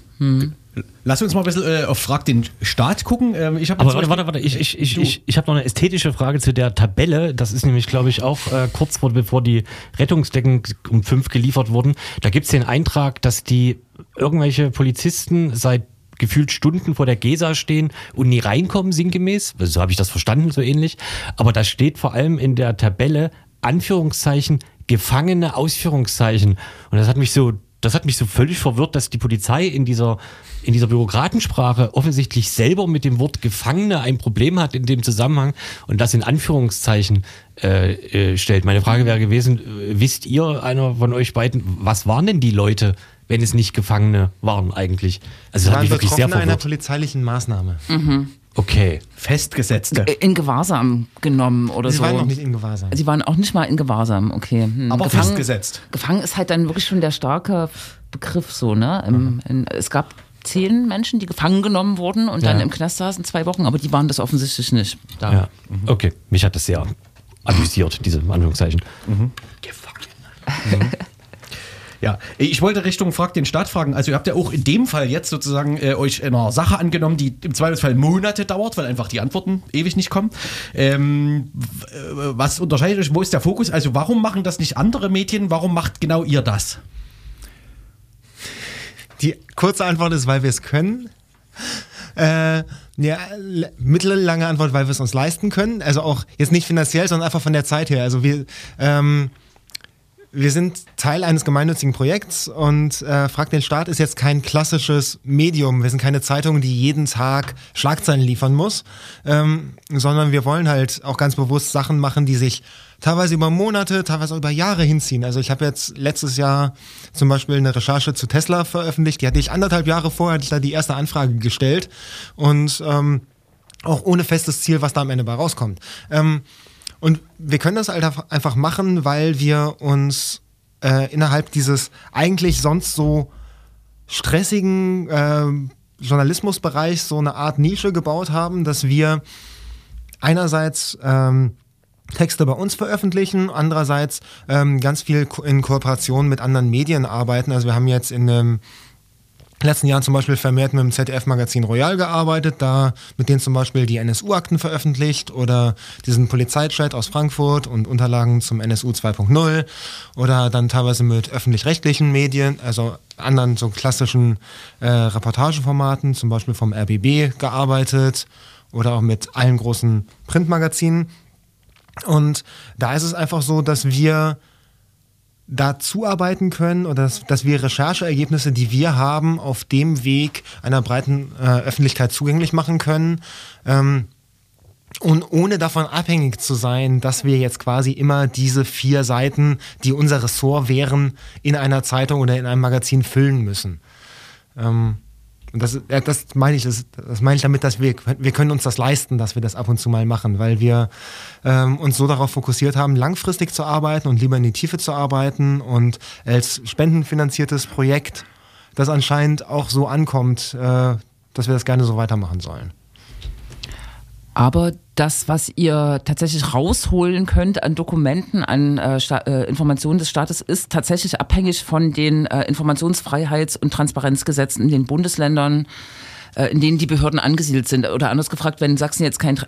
Lass uns mal ein bisschen äh, auf Frag den Staat gucken. Ähm, ich
Aber warte, warte, warte, ich, ich, ich, ich, ich habe noch eine ästhetische Frage zu der Tabelle. Das ist nämlich, glaube ich, auch äh, kurz vor, bevor die Rettungsdecken um fünf geliefert wurden. Da gibt es den Eintrag, dass die irgendwelche Polizisten seit gefühlt Stunden vor der Gesa stehen und nie reinkommen, sinngemäß. So habe ich das verstanden, so ähnlich. Aber da steht vor allem in der Tabelle Anführungszeichen Gefangene, Ausführungszeichen. Und das hat mich so das hat mich so völlig verwirrt, dass die Polizei in dieser, in dieser Bürokratensprache offensichtlich selber mit dem Wort Gefangene ein Problem hat in dem Zusammenhang und das in Anführungszeichen äh, äh, stellt. Meine Frage wäre gewesen, äh, wisst ihr, einer von euch beiden, was waren denn die Leute, wenn es nicht Gefangene waren eigentlich? Also das hat
waren
mich wirklich sehr
Betroffene einer
verwirrt.
polizeilichen Maßnahme.
Okay.
Festgesetzte.
In Gewahrsam genommen oder
Sie
so.
waren noch nicht in Gewahrsam.
Sie waren auch nicht mal in Gewahrsam, okay. Hm.
Aber
Gefangen-
festgesetzt.
Gefangen ist halt dann wirklich schon der starke Begriff so, ne? Im, in, es gab zehn Menschen, die gefangen genommen wurden und dann
Ja.
im Knast saßen, zwei Wochen, aber die waren das offensichtlich nicht. Da.
Ja. Okay. Mich hat das sehr amüsiert, diese Anführungszeichen.
Ja, ich wollte Richtung Frag den Staat fragen. Also ihr habt ja auch in dem Fall jetzt sozusagen äh, euch einer Sache angenommen, die im Zweifelsfall Monate dauert, weil einfach die Antworten ewig nicht kommen. Ähm, äh, was unterscheidet euch? Wo ist der Fokus? Also warum machen das nicht andere Medien? Warum macht genau ihr das?
Die kurze Antwort ist, weil wir es können. Äh, ja, mittellange Antwort, weil wir es uns leisten können. Also auch jetzt nicht finanziell, sondern einfach von der Zeit her. Also wir, ähm, wir sind Teil eines gemeinnützigen Projekts und äh, Frag den Staat ist jetzt kein klassisches Medium. Wir sind keine Zeitung, die jeden Tag Schlagzeilen liefern muss, ähm, sondern wir wollen halt auch ganz bewusst Sachen machen, die sich teilweise über Monate, teilweise auch über Jahre hinziehen. Also ich habe jetzt letztes Jahr zum Beispiel eine Recherche zu Tesla veröffentlicht. Die hatte ich anderthalb Jahre vorher, hatte ich da die erste Anfrage gestellt und ähm, auch ohne festes Ziel, was da am Ende bei rauskommt. Ähm, und wir können das halt einfach- machen, weil wir uns äh, innerhalb dieses eigentlich sonst so stressigen ähm, Journalismusbereichs so eine Art Nische gebaut haben, dass wir einerseits ähm, Texte bei uns veröffentlichen, andererseits ähm, ganz viel in Kooperation mit anderen Medien arbeiten. Also wir haben jetzt in einem letzten Jahren zum Beispiel vermehrt mit dem ZDF-Magazin Royal gearbeitet, da mit denen zum Beispiel die NSU-Akten veröffentlicht oder diesen Polizeichat aus Frankfurt und Unterlagen zum NSU 2.0 oder dann teilweise mit öffentlich-rechtlichen Medien, also anderen so klassischen äh, Reportageformaten, zum Beispiel vom RBB gearbeitet oder auch mit allen großen Printmagazinen. Und da ist es einfach so, dass wir da zuarbeiten können oder dass, dass wir Rechercheergebnisse, die wir haben, auf dem Weg einer breiten äh, Öffentlichkeit zugänglich machen können. Ähm, Und ohne davon abhängig zu sein, dass wir jetzt quasi immer diese vier Seiten, die unser Ressort wären, in einer Zeitung oder in einem Magazin füllen müssen. Ähm, und das, ja, das meine ich, das, das meine ich damit, dass wir, wir können uns das leisten, dass wir das ab und zu mal machen, weil wir ähm, uns so darauf fokussiert haben, langfristig zu arbeiten und lieber in die Tiefe zu arbeiten und als spendenfinanziertes Projekt, das anscheinend auch so ankommt, äh, dass wir das gerne so weitermachen sollen.
Aber das, was ihr tatsächlich rausholen könnt an Dokumenten, an äh, äh, Informationen des Staates, ist tatsächlich abhängig von den äh, Informationsfreiheits- und Transparenzgesetzen in den Bundesländern, äh, in denen die Behörden angesiedelt sind. Oder anders gefragt, wenn Sachsen jetzt kein,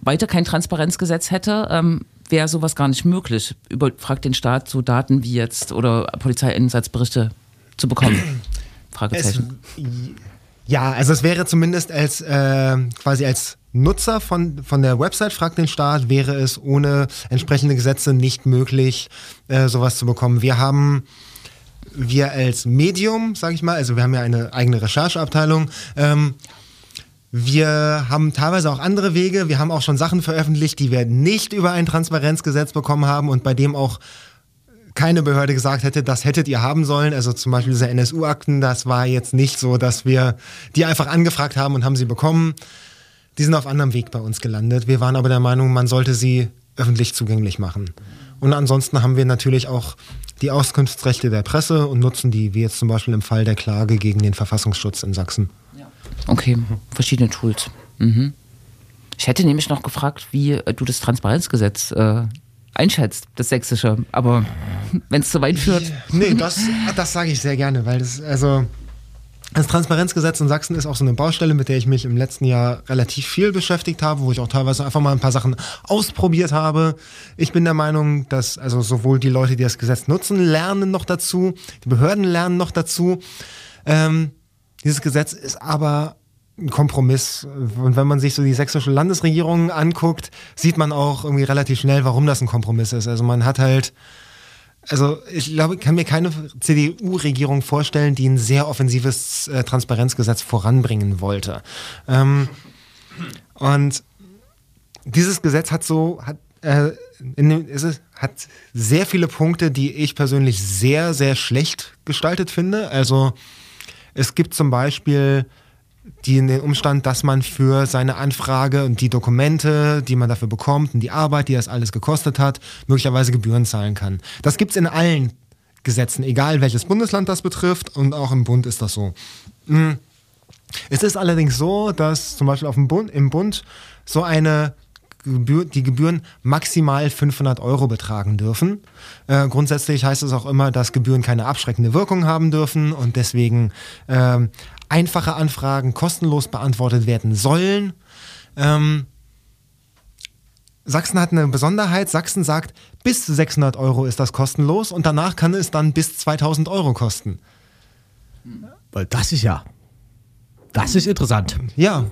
weiter kein Transparenzgesetz hätte, ähm, wäre sowas gar nicht möglich. Über, fragt den Staat so Daten wie jetzt oder Polizeieinsatzberichte zu bekommen. Fragezeichen.
Es, ja, also es wäre zumindest als äh, quasi als Nutzer von, von der Website Fragt den Staat wäre es ohne entsprechende Gesetze nicht möglich, äh, sowas zu bekommen. Wir haben wir als Medium, sage ich mal, also wir haben ja eine eigene Rechercheabteilung. Ähm, wir haben teilweise auch andere Wege. Wir haben auch schon Sachen veröffentlicht, die wir nicht über ein Transparenzgesetz bekommen haben und bei dem auch keine Behörde gesagt hätte, das hättet ihr haben sollen. Also zum Beispiel diese NSU-Akten, das war jetzt nicht so, dass wir die einfach angefragt haben und haben sie bekommen. Die sind auf anderem Weg bei uns gelandet. Wir waren aber der Meinung, man sollte sie öffentlich zugänglich machen. Und ansonsten haben wir natürlich auch die Auskunftsrechte der Presse und nutzen die, wie jetzt zum Beispiel im Fall der Klage gegen den Verfassungsschutz in Sachsen.
Okay, verschiedene Tools. Mhm. Ich hätte nämlich noch gefragt, wie äh, du das Transparenzgesetz äh, einschätzt, das sächsische. Aber wenn es zu weit führt.
Nee, das, das sage ich sehr gerne, weil das, also. Das Transparenzgesetz in Sachsen ist auch so eine Baustelle, mit der ich mich im letzten Jahr relativ viel beschäftigt habe, wo ich auch teilweise einfach mal ein paar Sachen ausprobiert habe. Ich bin der Meinung, dass also sowohl die Leute, die das Gesetz nutzen, lernen noch dazu, die Behörden lernen noch dazu. Ähm, dieses Gesetz ist aber ein Kompromiss. Und wenn man sich so die sächsische Landesregierung anguckt, sieht man auch irgendwie relativ schnell, warum das ein Kompromiss ist. Also man hat halt also ich glaube, ich kann mir keine CDU-Regierung vorstellen, die ein sehr offensives äh, Transparenzgesetz voranbringen wollte. Ähm, und dieses Gesetz hat so, hat, äh, dem, es, hat sehr viele Punkte, die ich persönlich sehr, sehr schlecht gestaltet finde. Also es gibt zum Beispiel die den Umstand, dass man für seine Anfrage und die Dokumente, die man dafür bekommt und die Arbeit, die das alles gekostet hat, möglicherweise Gebühren zahlen kann. Das gibt es in allen Gesetzen, egal welches Bundesland das betrifft und auch im Bund ist das so. Hm. Es ist allerdings so, dass zum Beispiel auf dem Bund, im Bund so eine Gebühr, die Gebühren maximal 500 Euro betragen dürfen. Äh, grundsätzlich heißt es auch immer, dass Gebühren keine abschreckende Wirkung haben dürfen und deswegen äh, einfache Anfragen kostenlos beantwortet werden sollen. Ähm, Sachsen hat eine Besonderheit. Sachsen sagt, bis 600 Euro ist das kostenlos und danach kann es dann bis 2000 Euro kosten.
Weil das ist ja, das ist interessant.
Ja.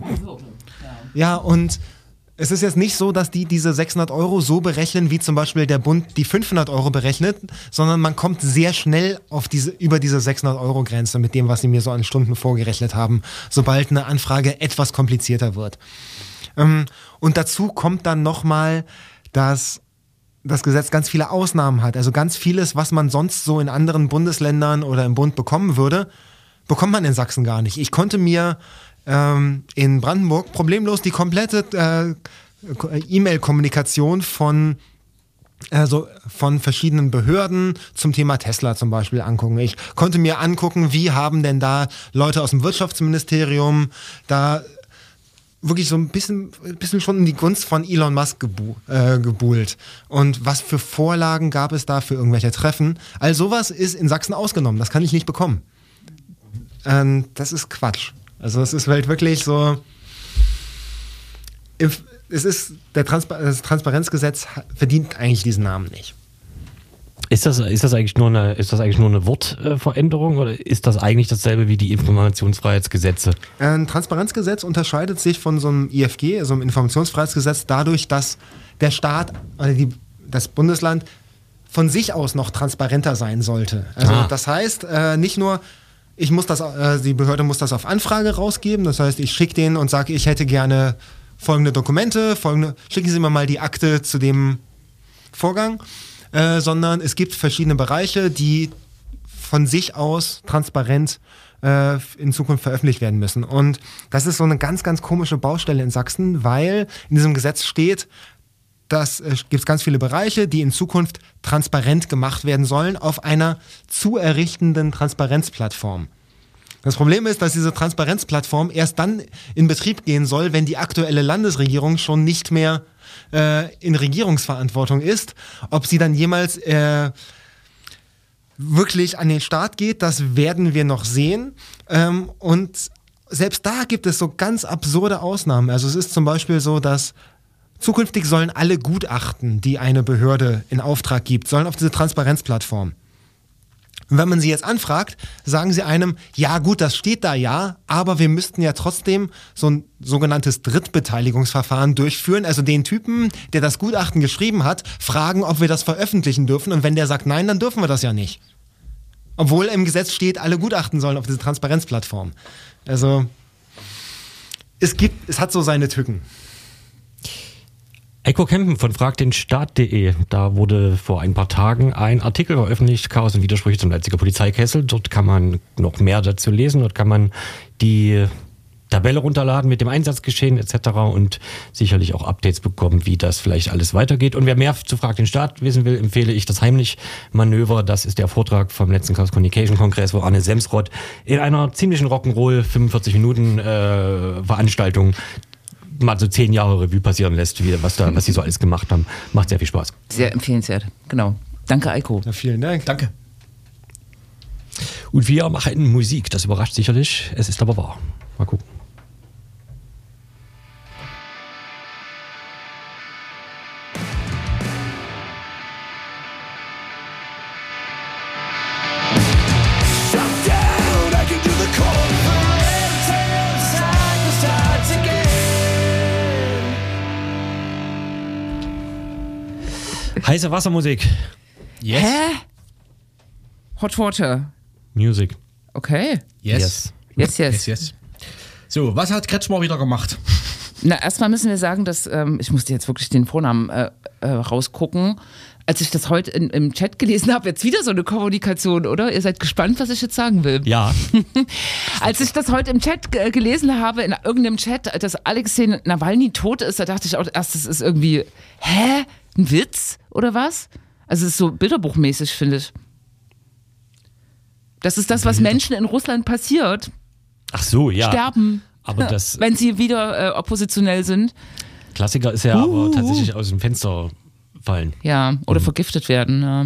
Ja, und es ist jetzt nicht so, dass die diese 600 Euro so berechnen, wie zum Beispiel der Bund die 500 Euro berechnet, sondern man kommt sehr schnell auf diese, über diese 600 Euro Grenze mit dem, was sie mir so an Stunden vorgerechnet haben, sobald eine Anfrage etwas komplizierter wird. Ähm, und dazu kommt dann nochmal, dass das Gesetz ganz viele Ausnahmen hat. Also ganz vieles, was man sonst so in anderen Bundesländern oder im Bund bekommen würde, bekommt man in Sachsen gar nicht. Ich konnte mir ähm, in Brandenburg problemlos die komplette äh, E-Mail-Kommunikation von also von verschiedenen Behörden zum Thema Tesla zum Beispiel angucken. Ich konnte mir angucken, wie haben denn da Leute aus dem Wirtschaftsministerium da wirklich so ein bisschen, bisschen schon in die Gunst von Elon Musk gebu äh, gebuhlt. Und was für Vorlagen gab es da für irgendwelche Treffen? All sowas ist in Sachsen ausgenommen. Das kann ich nicht bekommen. Ähm, das ist Quatsch. Also es ist halt wirklich so. Es ist, der Transpar das Transparenzgesetz verdient eigentlich diesen Namen nicht.
Ist das, ist das eigentlich nur eine, ist das eigentlich nur eine Wortveränderung oder ist das eigentlich dasselbe wie die Informationsfreiheitsgesetze?
Ein Transparenzgesetz unterscheidet sich von so einem IFG, also einem Informationsfreiheitsgesetz, dadurch, dass der Staat oder die, das Bundesland von sich aus noch transparenter sein sollte. Also
Ah.
das heißt, äh, nicht nur ich muss das, äh, die Behörde muss das auf Anfrage rausgeben. Das heißt, ich schicke den und sage, ich hätte gerne folgende Dokumente, folgende, schicken Sie mir mal die Akte zu dem Vorgang, äh, sondern es gibt verschiedene Bereiche, die von sich aus transparent äh, in Zukunft veröffentlicht werden müssen. Und das ist so eine ganz, ganz komische Baustelle in Sachsen, weil in diesem Gesetz steht, dass äh, gibt es ganz viele Bereiche, die in Zukunft transparent gemacht werden sollen auf einer zu errichtenden Transparenzplattform. Das Problem ist, dass diese Transparenzplattform erst dann in Betrieb gehen soll, wenn die aktuelle Landesregierung schon nicht mehr äh, in Regierungsverantwortung ist. Ob sie dann jemals äh, wirklich an den Start geht, das werden wir noch sehen. Ähm, und selbst da gibt es so ganz absurde Ausnahmen. Also es ist zum Beispiel so, dass zukünftig sollen alle Gutachten, die eine Behörde in Auftrag gibt, sollen auf diese Transparenzplattform. Und wenn man sie jetzt anfragt, sagen sie einem, ja gut, das steht da ja, aber wir müssten ja trotzdem so ein sogenanntes Drittbeteiligungsverfahren durchführen, also den Typen, der das Gutachten geschrieben hat, fragen, ob wir das veröffentlichen dürfen und wenn der sagt nein, dann dürfen wir das ja nicht. Obwohl im Gesetz steht, alle Gutachten sollen auf diese Transparenzplattform. Also es gibt, es hat so seine Tücken.
Echo Kempen von fragdenstaat.de. Da wurde vor ein paar Tagen ein Artikel veröffentlicht, Chaos und Widersprüche zum Leipziger Polizeikessel. Dort kann man noch mehr dazu lesen. Dort kann man die Tabelle runterladen mit dem Einsatzgeschehen etc. und sicherlich auch Updates bekommen, wie das vielleicht alles weitergeht. Und wer mehr zu Frag den Staat wissen will, empfehle ich das Heimlich-Manöver. Das ist der Vortrag vom letzten Chaos Communication Kongress, wo Arne Semsrott in einer ziemlichen Rock'n'Roll 45 Minuten äh, Veranstaltung mal so zehn Jahre Revue passieren lässt, wie, was, da, was sie so alles gemacht haben. Macht sehr viel Spaß.
Sehr empfehlenswert, genau. Danke, Eiko.
Ja, vielen Dank.
Danke.
Und wir machen Musik. Das überrascht sicherlich. Es ist aber wahr. Mal gucken. Heiße Wassermusik.
Yes.
Hä? Hot Water.
Music.
Okay.
Yes.
Yes, yes.
Yes, yes. So, was hat Kretschmer wieder gemacht?
Na, erstmal müssen wir sagen, dass ähm, ich musste jetzt wirklich den Vornamen äh, äh, rausgucken. Als ich das heute in, im Chat gelesen habe, jetzt wieder so eine Kommunikation, oder? Ihr seid gespannt, was ich jetzt sagen will.
Ja.
Als ich das heute im Chat gelesen habe, in irgendeinem Chat, dass Alexei Nawalny tot ist, da dachte ich auch erst, das ist irgendwie, hä? Ein Witz oder was? Also es ist so bilderbuchmäßig, finde ich. Das ist das, was Menschen in Russland passiert.
Ach so, ja.
Sterben,
Aber das
wenn sie wieder äh, oppositionell sind.
Klassiker ist ja aber tatsächlich aus dem Fenster fallen.
Ja,
Mhm.
oder vergiftet werden. Ja.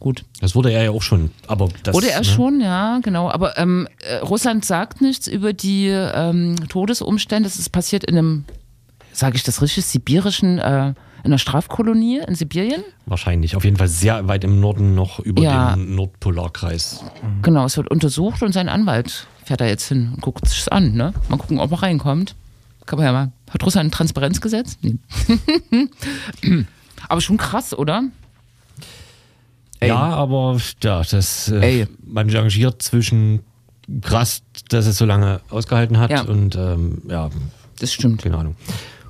Gut.
Das wurde er ja auch schon. Aber das,
Wurde er
ne?
schon, ja, genau. Aber ähm, äh, Russland sagt nichts über die ähm, Todesumstände. Es ist passiert in einem, sage ich das richtig, sibirischen, äh, in einer Strafkolonie in Sibirien.
Wahrscheinlich. Auf jeden Fall sehr weit im Norden noch über
Ja.
den Nordpolarkreis.
Genau, es wird untersucht und sein Anwalt fährt da jetzt hin und guckt sich's an. Ne? Mal gucken, ob er reinkommt. Kann man ja mal. Hat Russland ein Transparenzgesetz? Nee. Aber schon krass, oder? Ey.
Ja, aber ja, das äh, man changiert zwischen krass, dass es so lange ausgehalten hat
Ja.
und ähm, ja,
Das stimmt.
keine Ahnung.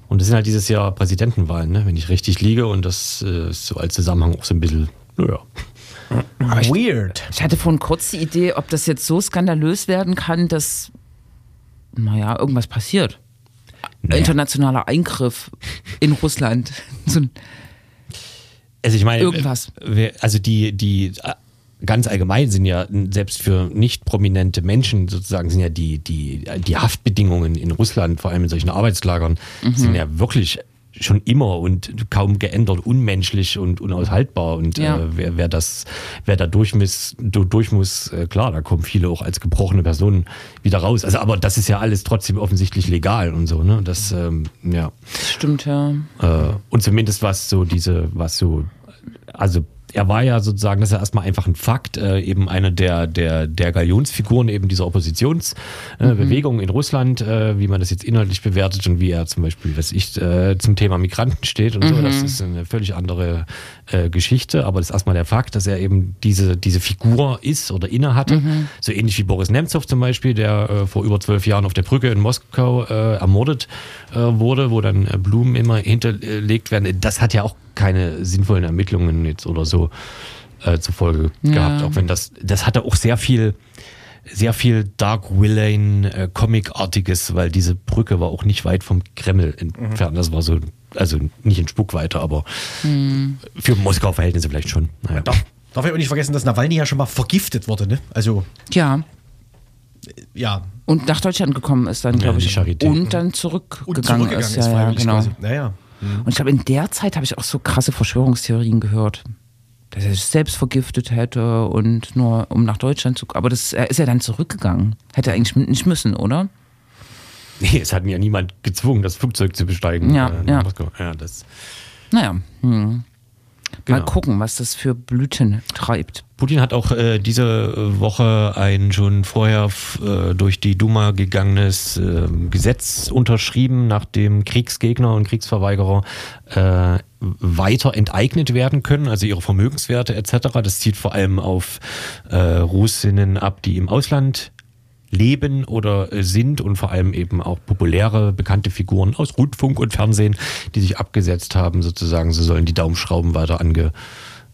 Und es sind halt dieses Jahr Präsidentenwahlen, ne? wenn ich richtig liege und das äh, ist so als Zusammenhang auch so ein bisschen, naja.
Weird.
Ich hatte vorhin kurz die Idee, ob das jetzt so skandalös werden kann, dass, naja, irgendwas passiert. Internationaler Eingriff in Russland. So ein,
Also ich meine,
Irgendwas.
also die, die äh, ganz allgemein sind ja selbst für nicht prominente Menschen sozusagen sind ja die, die, die Haftbedingungen in Russland, vor allem in solchen Arbeitslagern,
Mhm.
sind ja wirklich schon immer und kaum geändert, unmenschlich und unaushaltbar. Und
Ja.
äh, wer, wer das, wer da durch muss, du- durch muss, äh, klar, da kommen viele auch als gebrochene Personen wieder raus. Also, aber das ist ja alles trotzdem offensichtlich legal und so, ne? Das, ähm, ja.
stimmt, ja.
Äh, und zumindest was so diese, was so, also er war ja sozusagen, das ist ja erstmal einfach ein Fakt, äh, eben einer der, der, der Galionsfiguren eben dieser Oppositionsbewegung äh, Bewegung in Russland, äh, wie man das jetzt inhaltlich bewertet und wie er zum Beispiel, was ich, äh, zum Thema Migranten steht und so. Das ist eine völlig andere äh, Geschichte, aber das ist erstmal der Fakt, dass er eben diese, diese Figur ist oder inne hatte. So ähnlich wie Boris Nemtsov zum Beispiel, der äh, vor über zwölf Jahren auf der Brücke in Moskau ermordet wurde, wo dann Blumen immer hinterlegt werden. Das hat ja auch keine sinnvollen Ermittlungen jetzt oder so äh, zur Folge
Ja.
gehabt. Auch wenn das, das hatte auch sehr viel, sehr viel Dark Villain äh, Comic-artiges, weil diese Brücke war auch nicht weit vom Kreml entfernt. Das war so, also nicht in Spuckweite, aber für Moskau-Verhältnisse vielleicht schon. Naja.
Darf, darf ich auch nicht vergessen, dass Nawalny ja schon mal vergiftet wurde, ne? Also,
Ja.
ja.
Und nach Deutschland gekommen ist dann, glaube
die
ich.
Charité.
Und dann
Und
zurückgegangen
zurückgegangen
ist.
ist,
Ja, ja, genau.
quasi. Naja.
Und ich glaube, in der Zeit habe ich auch so krasse Verschwörungstheorien gehört. Dass er sich selbst vergiftet hätte und nur um nach Deutschland zu Aber das er ist ja dann zurückgegangen. Hätte er eigentlich nicht müssen, oder?
Nee, es hat mir ja niemand gezwungen, das Flugzeug zu besteigen.
Ja,
äh,
ja.
Moskau. ja das,
Naja. Hm. Mal
Genau.
gucken, was das für Blüten treibt.
Putin hat auch äh, diese Woche ein schon vorher äh, durch die Duma gegangenes äh, Gesetz unterschrieben, nachdem Kriegsgegner und Kriegsverweigerer äh, weiter enteignet werden können, also ihre Vermögenswerte etc. Das zieht vor allem auf äh, Russinnen ab, die im Ausland leben oder äh, sind und vor allem eben auch populäre, bekannte Figuren aus Rundfunk und Fernsehen, die sich abgesetzt haben, sozusagen, so sollen die Daumenschrauben weiter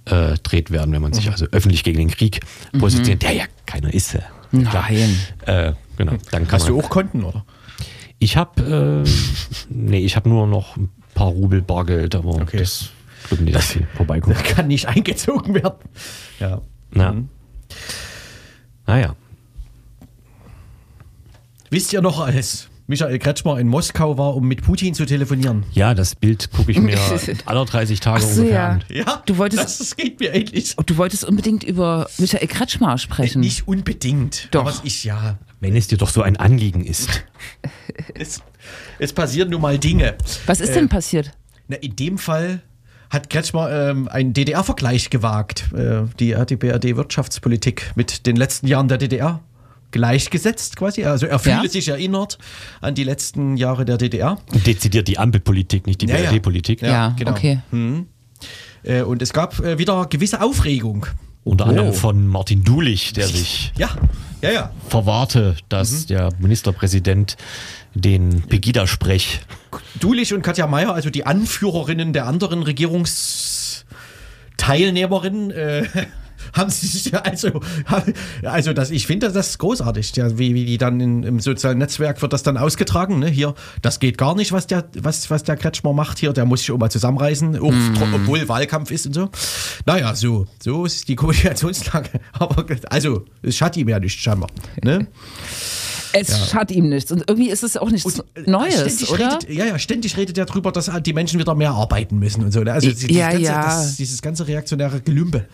angedreht werden, wenn man sich also öffentlich gegen den Krieg positioniert, der ja keiner ist. äh.
Nein.
Äh, genau, dann
Hast du auch Konten, oder?
Ich habe, äh, nee, ich habe nur noch ein paar Rubel Bargeld, aber
Okay.
das glücken die, dass sie vorbeikommen.
Kann nicht eingezogen werden. Ja.
Na. Naja.
Wisst ihr noch, als Michael Kretschmer in Moskau war, um mit Putin zu telefonieren?
Ja, das Bild gucke ich mir alle 30 Tage
Ach so,
ungefähr
ja.
an.
Ja,
Du wolltest-
Das, das geht mir ähnlich.
Und du wolltest unbedingt über Michael Kretschmer sprechen.
Nicht unbedingt.
Doch.
Aber ist ja.
Wenn es dir doch so ein Anliegen ist.
Es, es passieren nun mal Dinge.
Was ist denn passiert?
Na, in dem Fall hat Kretschmer ähm, einen DDR-Vergleich gewagt. Äh, die hat die BRD-Wirtschaftspolitik mit den letzten Jahren der DDR gleichgesetzt quasi. Also er fühle
Ja.
sich erinnert an die letzten Jahre der DDR.
Dezidiert die Ampelpolitik, nicht die
Ja, ja.
BRD-Politik.
Ja,
genau.
okay.
Äh, und es gab äh, wieder gewisse Aufregung.
Unter anderem
Oh.
von Martin Dulich, der sich
Ja, ja, ja.
verwahrte, dass der Ministerpräsident den Pegida-Sprech
Dulich und Katja Mayer, also die Anführerinnen der anderen Regierungsteilnehmerinnen, äh, haben sie sich ja also, also das, ich finde das ist großartig, ja, wie, wie die dann in, im sozialen Netzwerk wird das dann ausgetragen, ne? Hier, das geht gar nicht, was der, was, was der Kretschmer macht hier, der muss sich auch mal zusammenreißen, auch, tro- obwohl Wahlkampf ist und so. Naja, so, so ist die Kommunikationslage. Aber also, es schadet ihm ja nicht scheinbar. Ne?
Es schadet ihm nichts. Und irgendwie ist es auch nichts
Und, äh,
Neues,
ständig
oder?
Redet, ja, ja, ständig redet er darüber, dass die Menschen wieder mehr arbeiten müssen und so. ne? Also dieses,
Ja,
ganze,
ja.
Das, dieses ganze reaktionäre Gelümpe.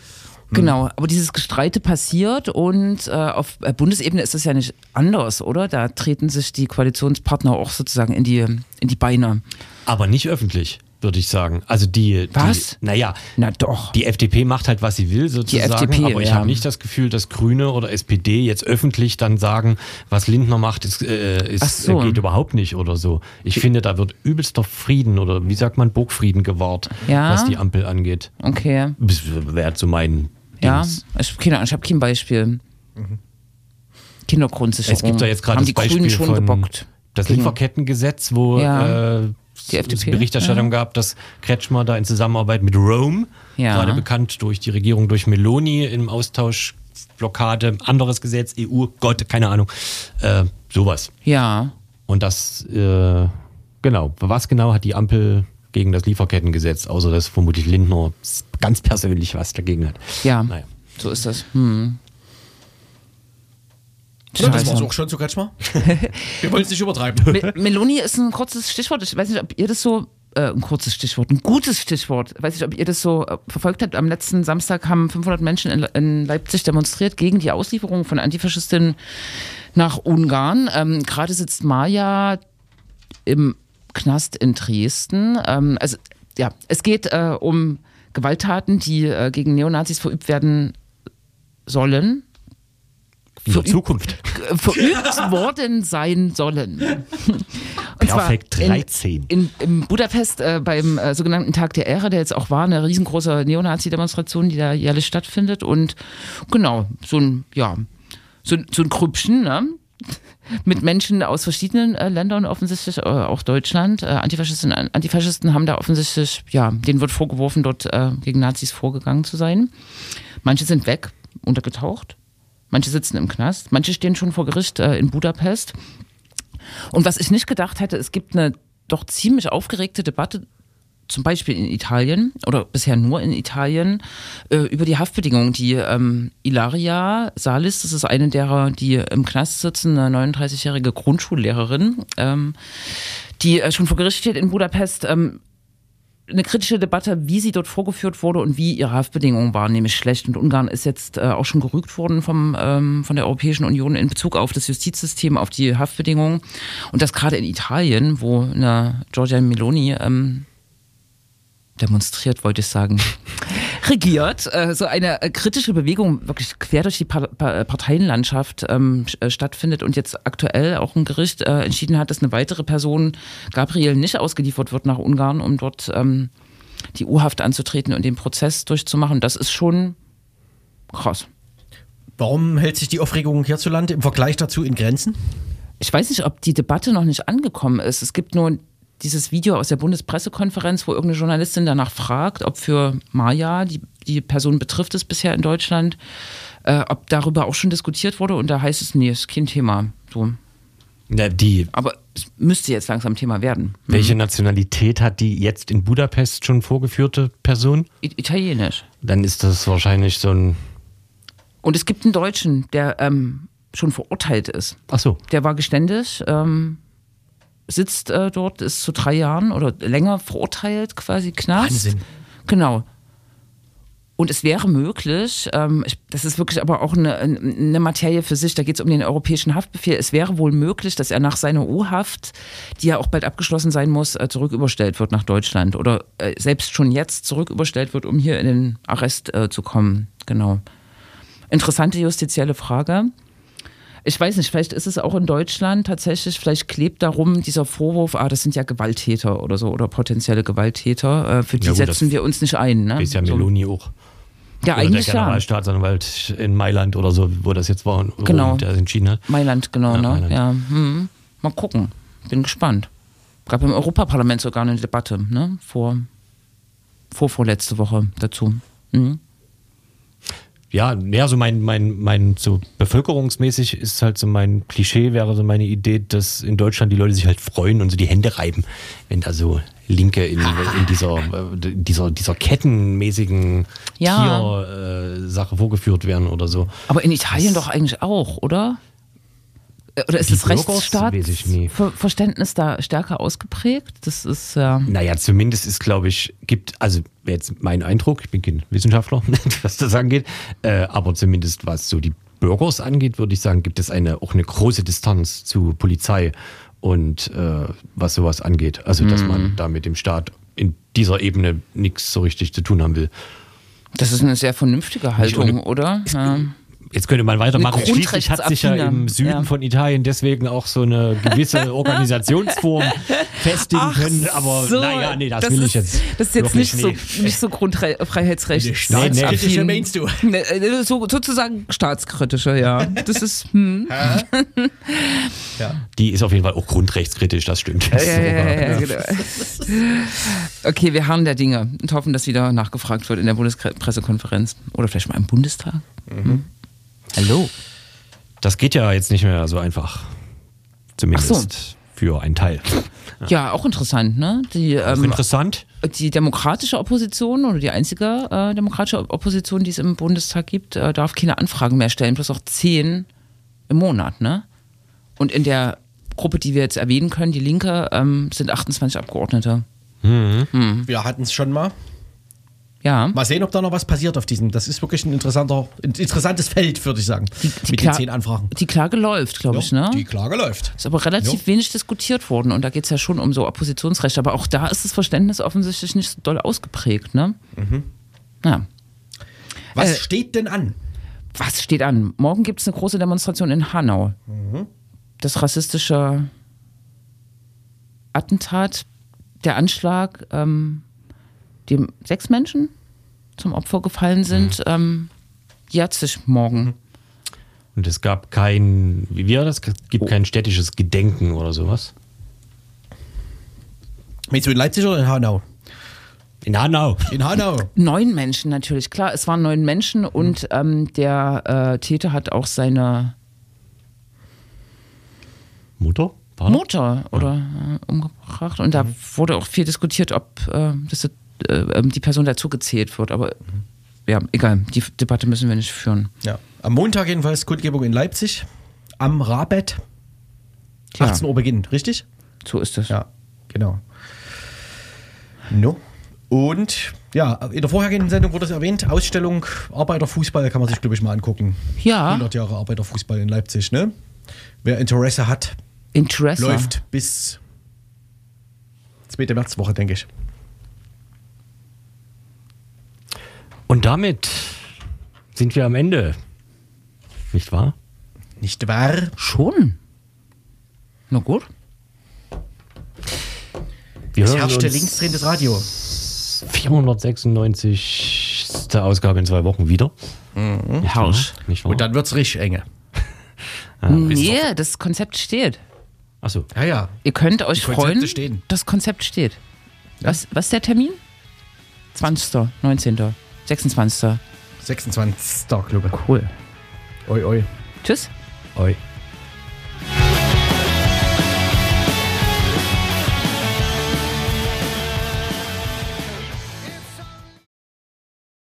Genau, aber dieses Gestreite passiert und äh, auf äh, Bundesebene ist das ja nicht anders, oder? Da treten sich die Koalitionspartner auch sozusagen in die, in die Beine.
aber nicht öffentlich, würde ich sagen. Also die,
Was?
die naja,
Na doch.
die FDP macht halt, was sie will, sozusagen.
FDP,
aber ich
ja.
habe nicht das Gefühl, dass Grüne oder SPD jetzt öffentlich dann sagen, was Lindner macht, ist, äh, ist,
so.
geht überhaupt nicht oder so. Ich finde, da wird übelster Frieden oder wie sagt man, Burgfrieden gewahrt,
Ja.
was die Ampel angeht.
Okay.
Wäre so mein
Ja, ich, keine Ahnung, ich habe kein Beispiel. Kindergrundsicherung.
Es gibt da jetzt gerade das
die
Beispiel
Grünen schon
von
gebockt.
das Lieferkettengesetz, wo
Ja.
äh,
Die FDP,
Berichterstattung gab, dass Kretschmer da in Zusammenarbeit mit Rome,
Ja.
gerade bekannt durch die Regierung durch Meloni im Austausch Blockade, anderes Gesetz, EU, Gott, keine Ahnung, äh, sowas.
Ja.
Und das, äh, genau, was genau hat die Ampel gegen das Lieferkettengesetz, außer dass vermutlich Lindner ganz persönlich was dagegen hat.
Ja,
Naja.
so ist das. Hm.
Ja, das
Scheiße.
war's auch schon zu Kretschmer. Wir wollen es nicht übertreiben.
Me Meloni ist ein kurzes Stichwort. Ich weiß nicht, ob ihr das so, äh, ein kurzes Stichwort, ein gutes Stichwort. Ich weiß nicht, ob ihr das so äh, verfolgt habt. Am letzten Samstag haben 500 Menschen in, in Leipzig demonstriert gegen die Auslieferung von Antifaschistinnen nach Ungarn. Ähm, Gerade sitzt Maja im Knast in Dresden. Ähm, also ja, es geht äh, um Gewalttaten, die äh, gegen Neonazis verübt werden sollen,
In der Zukunft.
verübt worden sein sollen. Und zwar
Perfekt,
in-
13.
In, in Budapest äh, beim äh, sogenannten Tag der Ehre, der jetzt auch war, eine riesengroße Neonazi-Demonstration, die da jährlich stattfindet. Und genau, so ein, ja, so, ein- so ein Krüppchen, ne? Mit Menschen aus verschiedenen äh, Ländern offensichtlich, äh, auch Deutschland. Äh, Antifaschisten, Antifaschisten haben da offensichtlich, ja, denen wird vorgeworfen, dort äh, gegen Nazis vorgegangen zu sein. Manche sind weg, untergetaucht. Manche sitzen im Knast. Manche stehen schon vor Gericht äh, in Budapest. Und was ich nicht gedacht hätte, es gibt eine doch ziemlich aufgeregte Debatte, zum Beispiel in Italien oder bisher nur in Italien, äh, über die Haftbedingungen. Die ähm, Ilaria Salis, das ist eine derer, die im Knast sitzen, eine 39-jährige Grundschullehrerin, ähm, die äh, schon vor Gericht steht in Budapest. Ähm, eine kritische Debatte, wie sie dort vorgeführt wurde und wie ihre Haftbedingungen waren, nämlich schlecht. Und Ungarn ist jetzt äh, auch schon gerügt worden vom, ähm, von der Europäischen Union in Bezug auf das Justizsystem, auf die Haftbedingungen. Und das gerade in Italien, wo eine Giorgia Meloni ähm, demonstriert, wollte ich sagen, regiert, äh, so eine äh, kritische Bewegung wirklich quer durch die pa Parteienlandschaft ähm, äh, stattfindet und jetzt aktuell auch ein Gericht äh, entschieden hat, dass eine weitere Person, Gabriel, nicht ausgeliefert wird nach Ungarn, um dort ähm, die U-Haft anzutreten und den Prozess durchzumachen. Das ist schon krass.
Warum hält sich die Aufregung hierzulande im Vergleich dazu in Grenzen?
Ich weiß nicht, ob die Debatte noch nicht angekommen ist. Es gibt nur dieses Video aus der Bundespressekonferenz, wo irgendeine Journalistin danach fragt, ob für Maja, die, die Person betrifft es bisher in Deutschland, äh, ob darüber auch schon diskutiert wurde. Und da heißt es, nee, ist kein Thema. So.
Na, die,
Aber es müsste jetzt langsam Thema werden.
welche Nationalität hat die jetzt in Budapest schon vorgeführte Person?
I Italienisch.
Dann ist das wahrscheinlich so ein.
Und es gibt einen Deutschen, der ähm, schon verurteilt ist.
Ach so.
Der war geständig, ähm, sitzt äh, dort, ist zu drei Jahren oder länger verurteilt, quasi Knast.
Wahnsinn.
Genau. Und es wäre möglich, ähm, das ist wirklich aber auch eine, eine Materie für sich, da geht es um den europäischen Haftbefehl. Es wäre wohl möglich, dass er nach seiner U-Haft, die ja auch bald abgeschlossen sein muss, äh, zurücküberstellt wird nach Deutschland oder äh, selbst schon jetzt zurücküberstellt wird, um hier in den Arrest äh, zu kommen. Genau. Interessante justizielle Frage. Ich weiß nicht, vielleicht ist es auch in Deutschland tatsächlich, vielleicht klebt darum dieser Vorwurf, ah, das sind ja Gewalttäter oder so oder potenzielle Gewalttäter. Äh, für die
Ja gut,
setzen wir uns nicht ein. Ne?
Ist ja
So.
Meloni auch.
Ja,
Oder der
eigentlich ja.
Generalstaatsanwalt in Mailand oder so, wo das jetzt war,
Genau.
der entschieden hat.
Mailand, genau,
Ja,
ne?
Mailand.
Ja. Hm. Mal gucken. Bin gespannt. Gab im Europaparlament sogar eine Debatte, ne? Vor, vor vorletzte Woche dazu. Mhm.
Ja, ja, so mein, mein, mein, so bevölkerungsmäßig ist halt so mein Klischee, wäre so meine Idee, dass in Deutschland die Leute sich halt freuen und so die Hände reiben, wenn da so Linke in, in dieser, äh, dieser, dieser kettenmäßigen
Ja.
Tier-Sache äh, Sache vorgeführt werden oder so.
Aber in Italien doch eigentlich auch, oder? Äh, Oder ist
Die
das. Rechtsstaatsverständnis da stärker ausgeprägt? Das ist ja.
Naja, zumindest ist, glaube ich, gibt, also jetzt mein Eindruck, ich bin kein Wissenschaftler, was das angeht, äh, aber zumindest was so die Bürgers angeht, würde ich sagen, gibt es eine, auch eine große Distanz zu Polizei und äh, was sowas angeht. Also, dass man da mit dem Staat in dieser Ebene nichts so richtig zu tun haben will.
Das ist eine sehr vernünftige Haltung, oder? Ja.
Jetzt könnte man weitermachen. Schließlich hat sich ja im Süden
ja.
von Italien deswegen auch so eine gewisse Organisationsform festigen können. Aber
So,
naja, nee, das, will
ist,
ich jetzt.
Das ist jetzt nicht so,
nie.
nicht so Grundfreiheitsrecht.
Nee, nee. meinst du?
Ne, äh, so, sozusagen staatskritische, ja. Das ist. Hm.
Die ist auf jeden Fall auch grundrechtskritisch, das stimmt.
Ja, ja, ja, ja, genau. Okay, wir harren der Dinge und hoffen, dass wieder nachgefragt wird in der Bundespressekonferenz. Oder vielleicht mal im Bundestag. Hm. Hallo.
Das geht ja jetzt nicht mehr so einfach. Zumindest für einen Teil.
Ja, auch interessant, ne? Die,
Auch
ähm,
interessant.
die demokratische Opposition oder die einzige äh, demokratische Opposition, die es im Bundestag gibt, äh, darf keine Anfragen mehr stellen, bloß auch zehn im Monat, ne? Und in der Gruppe, die wir jetzt erwähnen können, die Linke, ähm, sind 28 Abgeordnete.
Wir hatten es schon mal.
Ja.
Mal sehen, ob da noch was passiert auf diesem. Das ist wirklich ein interessanter, ein interessantes Feld, würde ich sagen. mit den
Kla-
zehn Anfragen.
Die Klage läuft, glaube ich, ne?
Die Klage läuft.
Ist aber relativ wenig diskutiert worden und da geht es ja schon um so Oppositionsrechte. Aber auch da ist das Verständnis offensichtlich nicht so doll ausgeprägt, ne? Ja.
Was
Äh,
steht denn an?
Was steht an? Morgen gibt es eine große Demonstration in Hanau. Das rassistische Attentat, der Anschlag, ähm, dem sechs Menschen zum Opfer gefallen sind, ähm, jährt sich morgen.
Und es gab kein, wie war das? Es gibt kein städtisches Gedenken oder sowas.
Meinst du in Leipzig oder in Hanau?
In Hanau.
In Hanau.
Neun Menschen natürlich, klar, es waren neun Menschen und ähm, der äh, Täter hat auch seine
Mutter? Vater?
Mutter oder äh, umgebracht und da wurde auch viel diskutiert, ob äh, das, äh, ähm, die Person dazu gezählt wird, aber ja, egal, die Debatte müssen wir nicht führen.
Ja. Am Montag jedenfalls Kundgebung in Leipzig. Am Rabet.
Tja.
18 Uhr Beginn, richtig?
So ist es.
Ja, genau. No. Und ja, in der vorhergehenden Sendung wurde es erwähnt, Ausstellung Arbeiterfußball kann man sich, glaube ich, mal angucken.
Ja.
100 Jahre Arbeiterfußball in Leipzig, ne? Wer Interesse hat,
Interesse.
läuft bis 2. Märzwoche, denke ich.
Und damit sind wir am Ende. Nicht wahr?
Nicht wahr?
Schon. Na gut.
Wir
Es herrschte
uns
linksdrehendes Radio.
496. Ausgabe in zwei Wochen wieder. Nicht wahr?
Und dann wird's richtig enge.
Nee, das Konzept steht.
Achso.
Ja, ja.
Ihr könnt euch freuen.
stehen.
Das Konzept steht. Was, was ist der Termin? 20., 19., 26.
26. Glaube
Cool.
Oi, oi.
Tschüss.
Oi.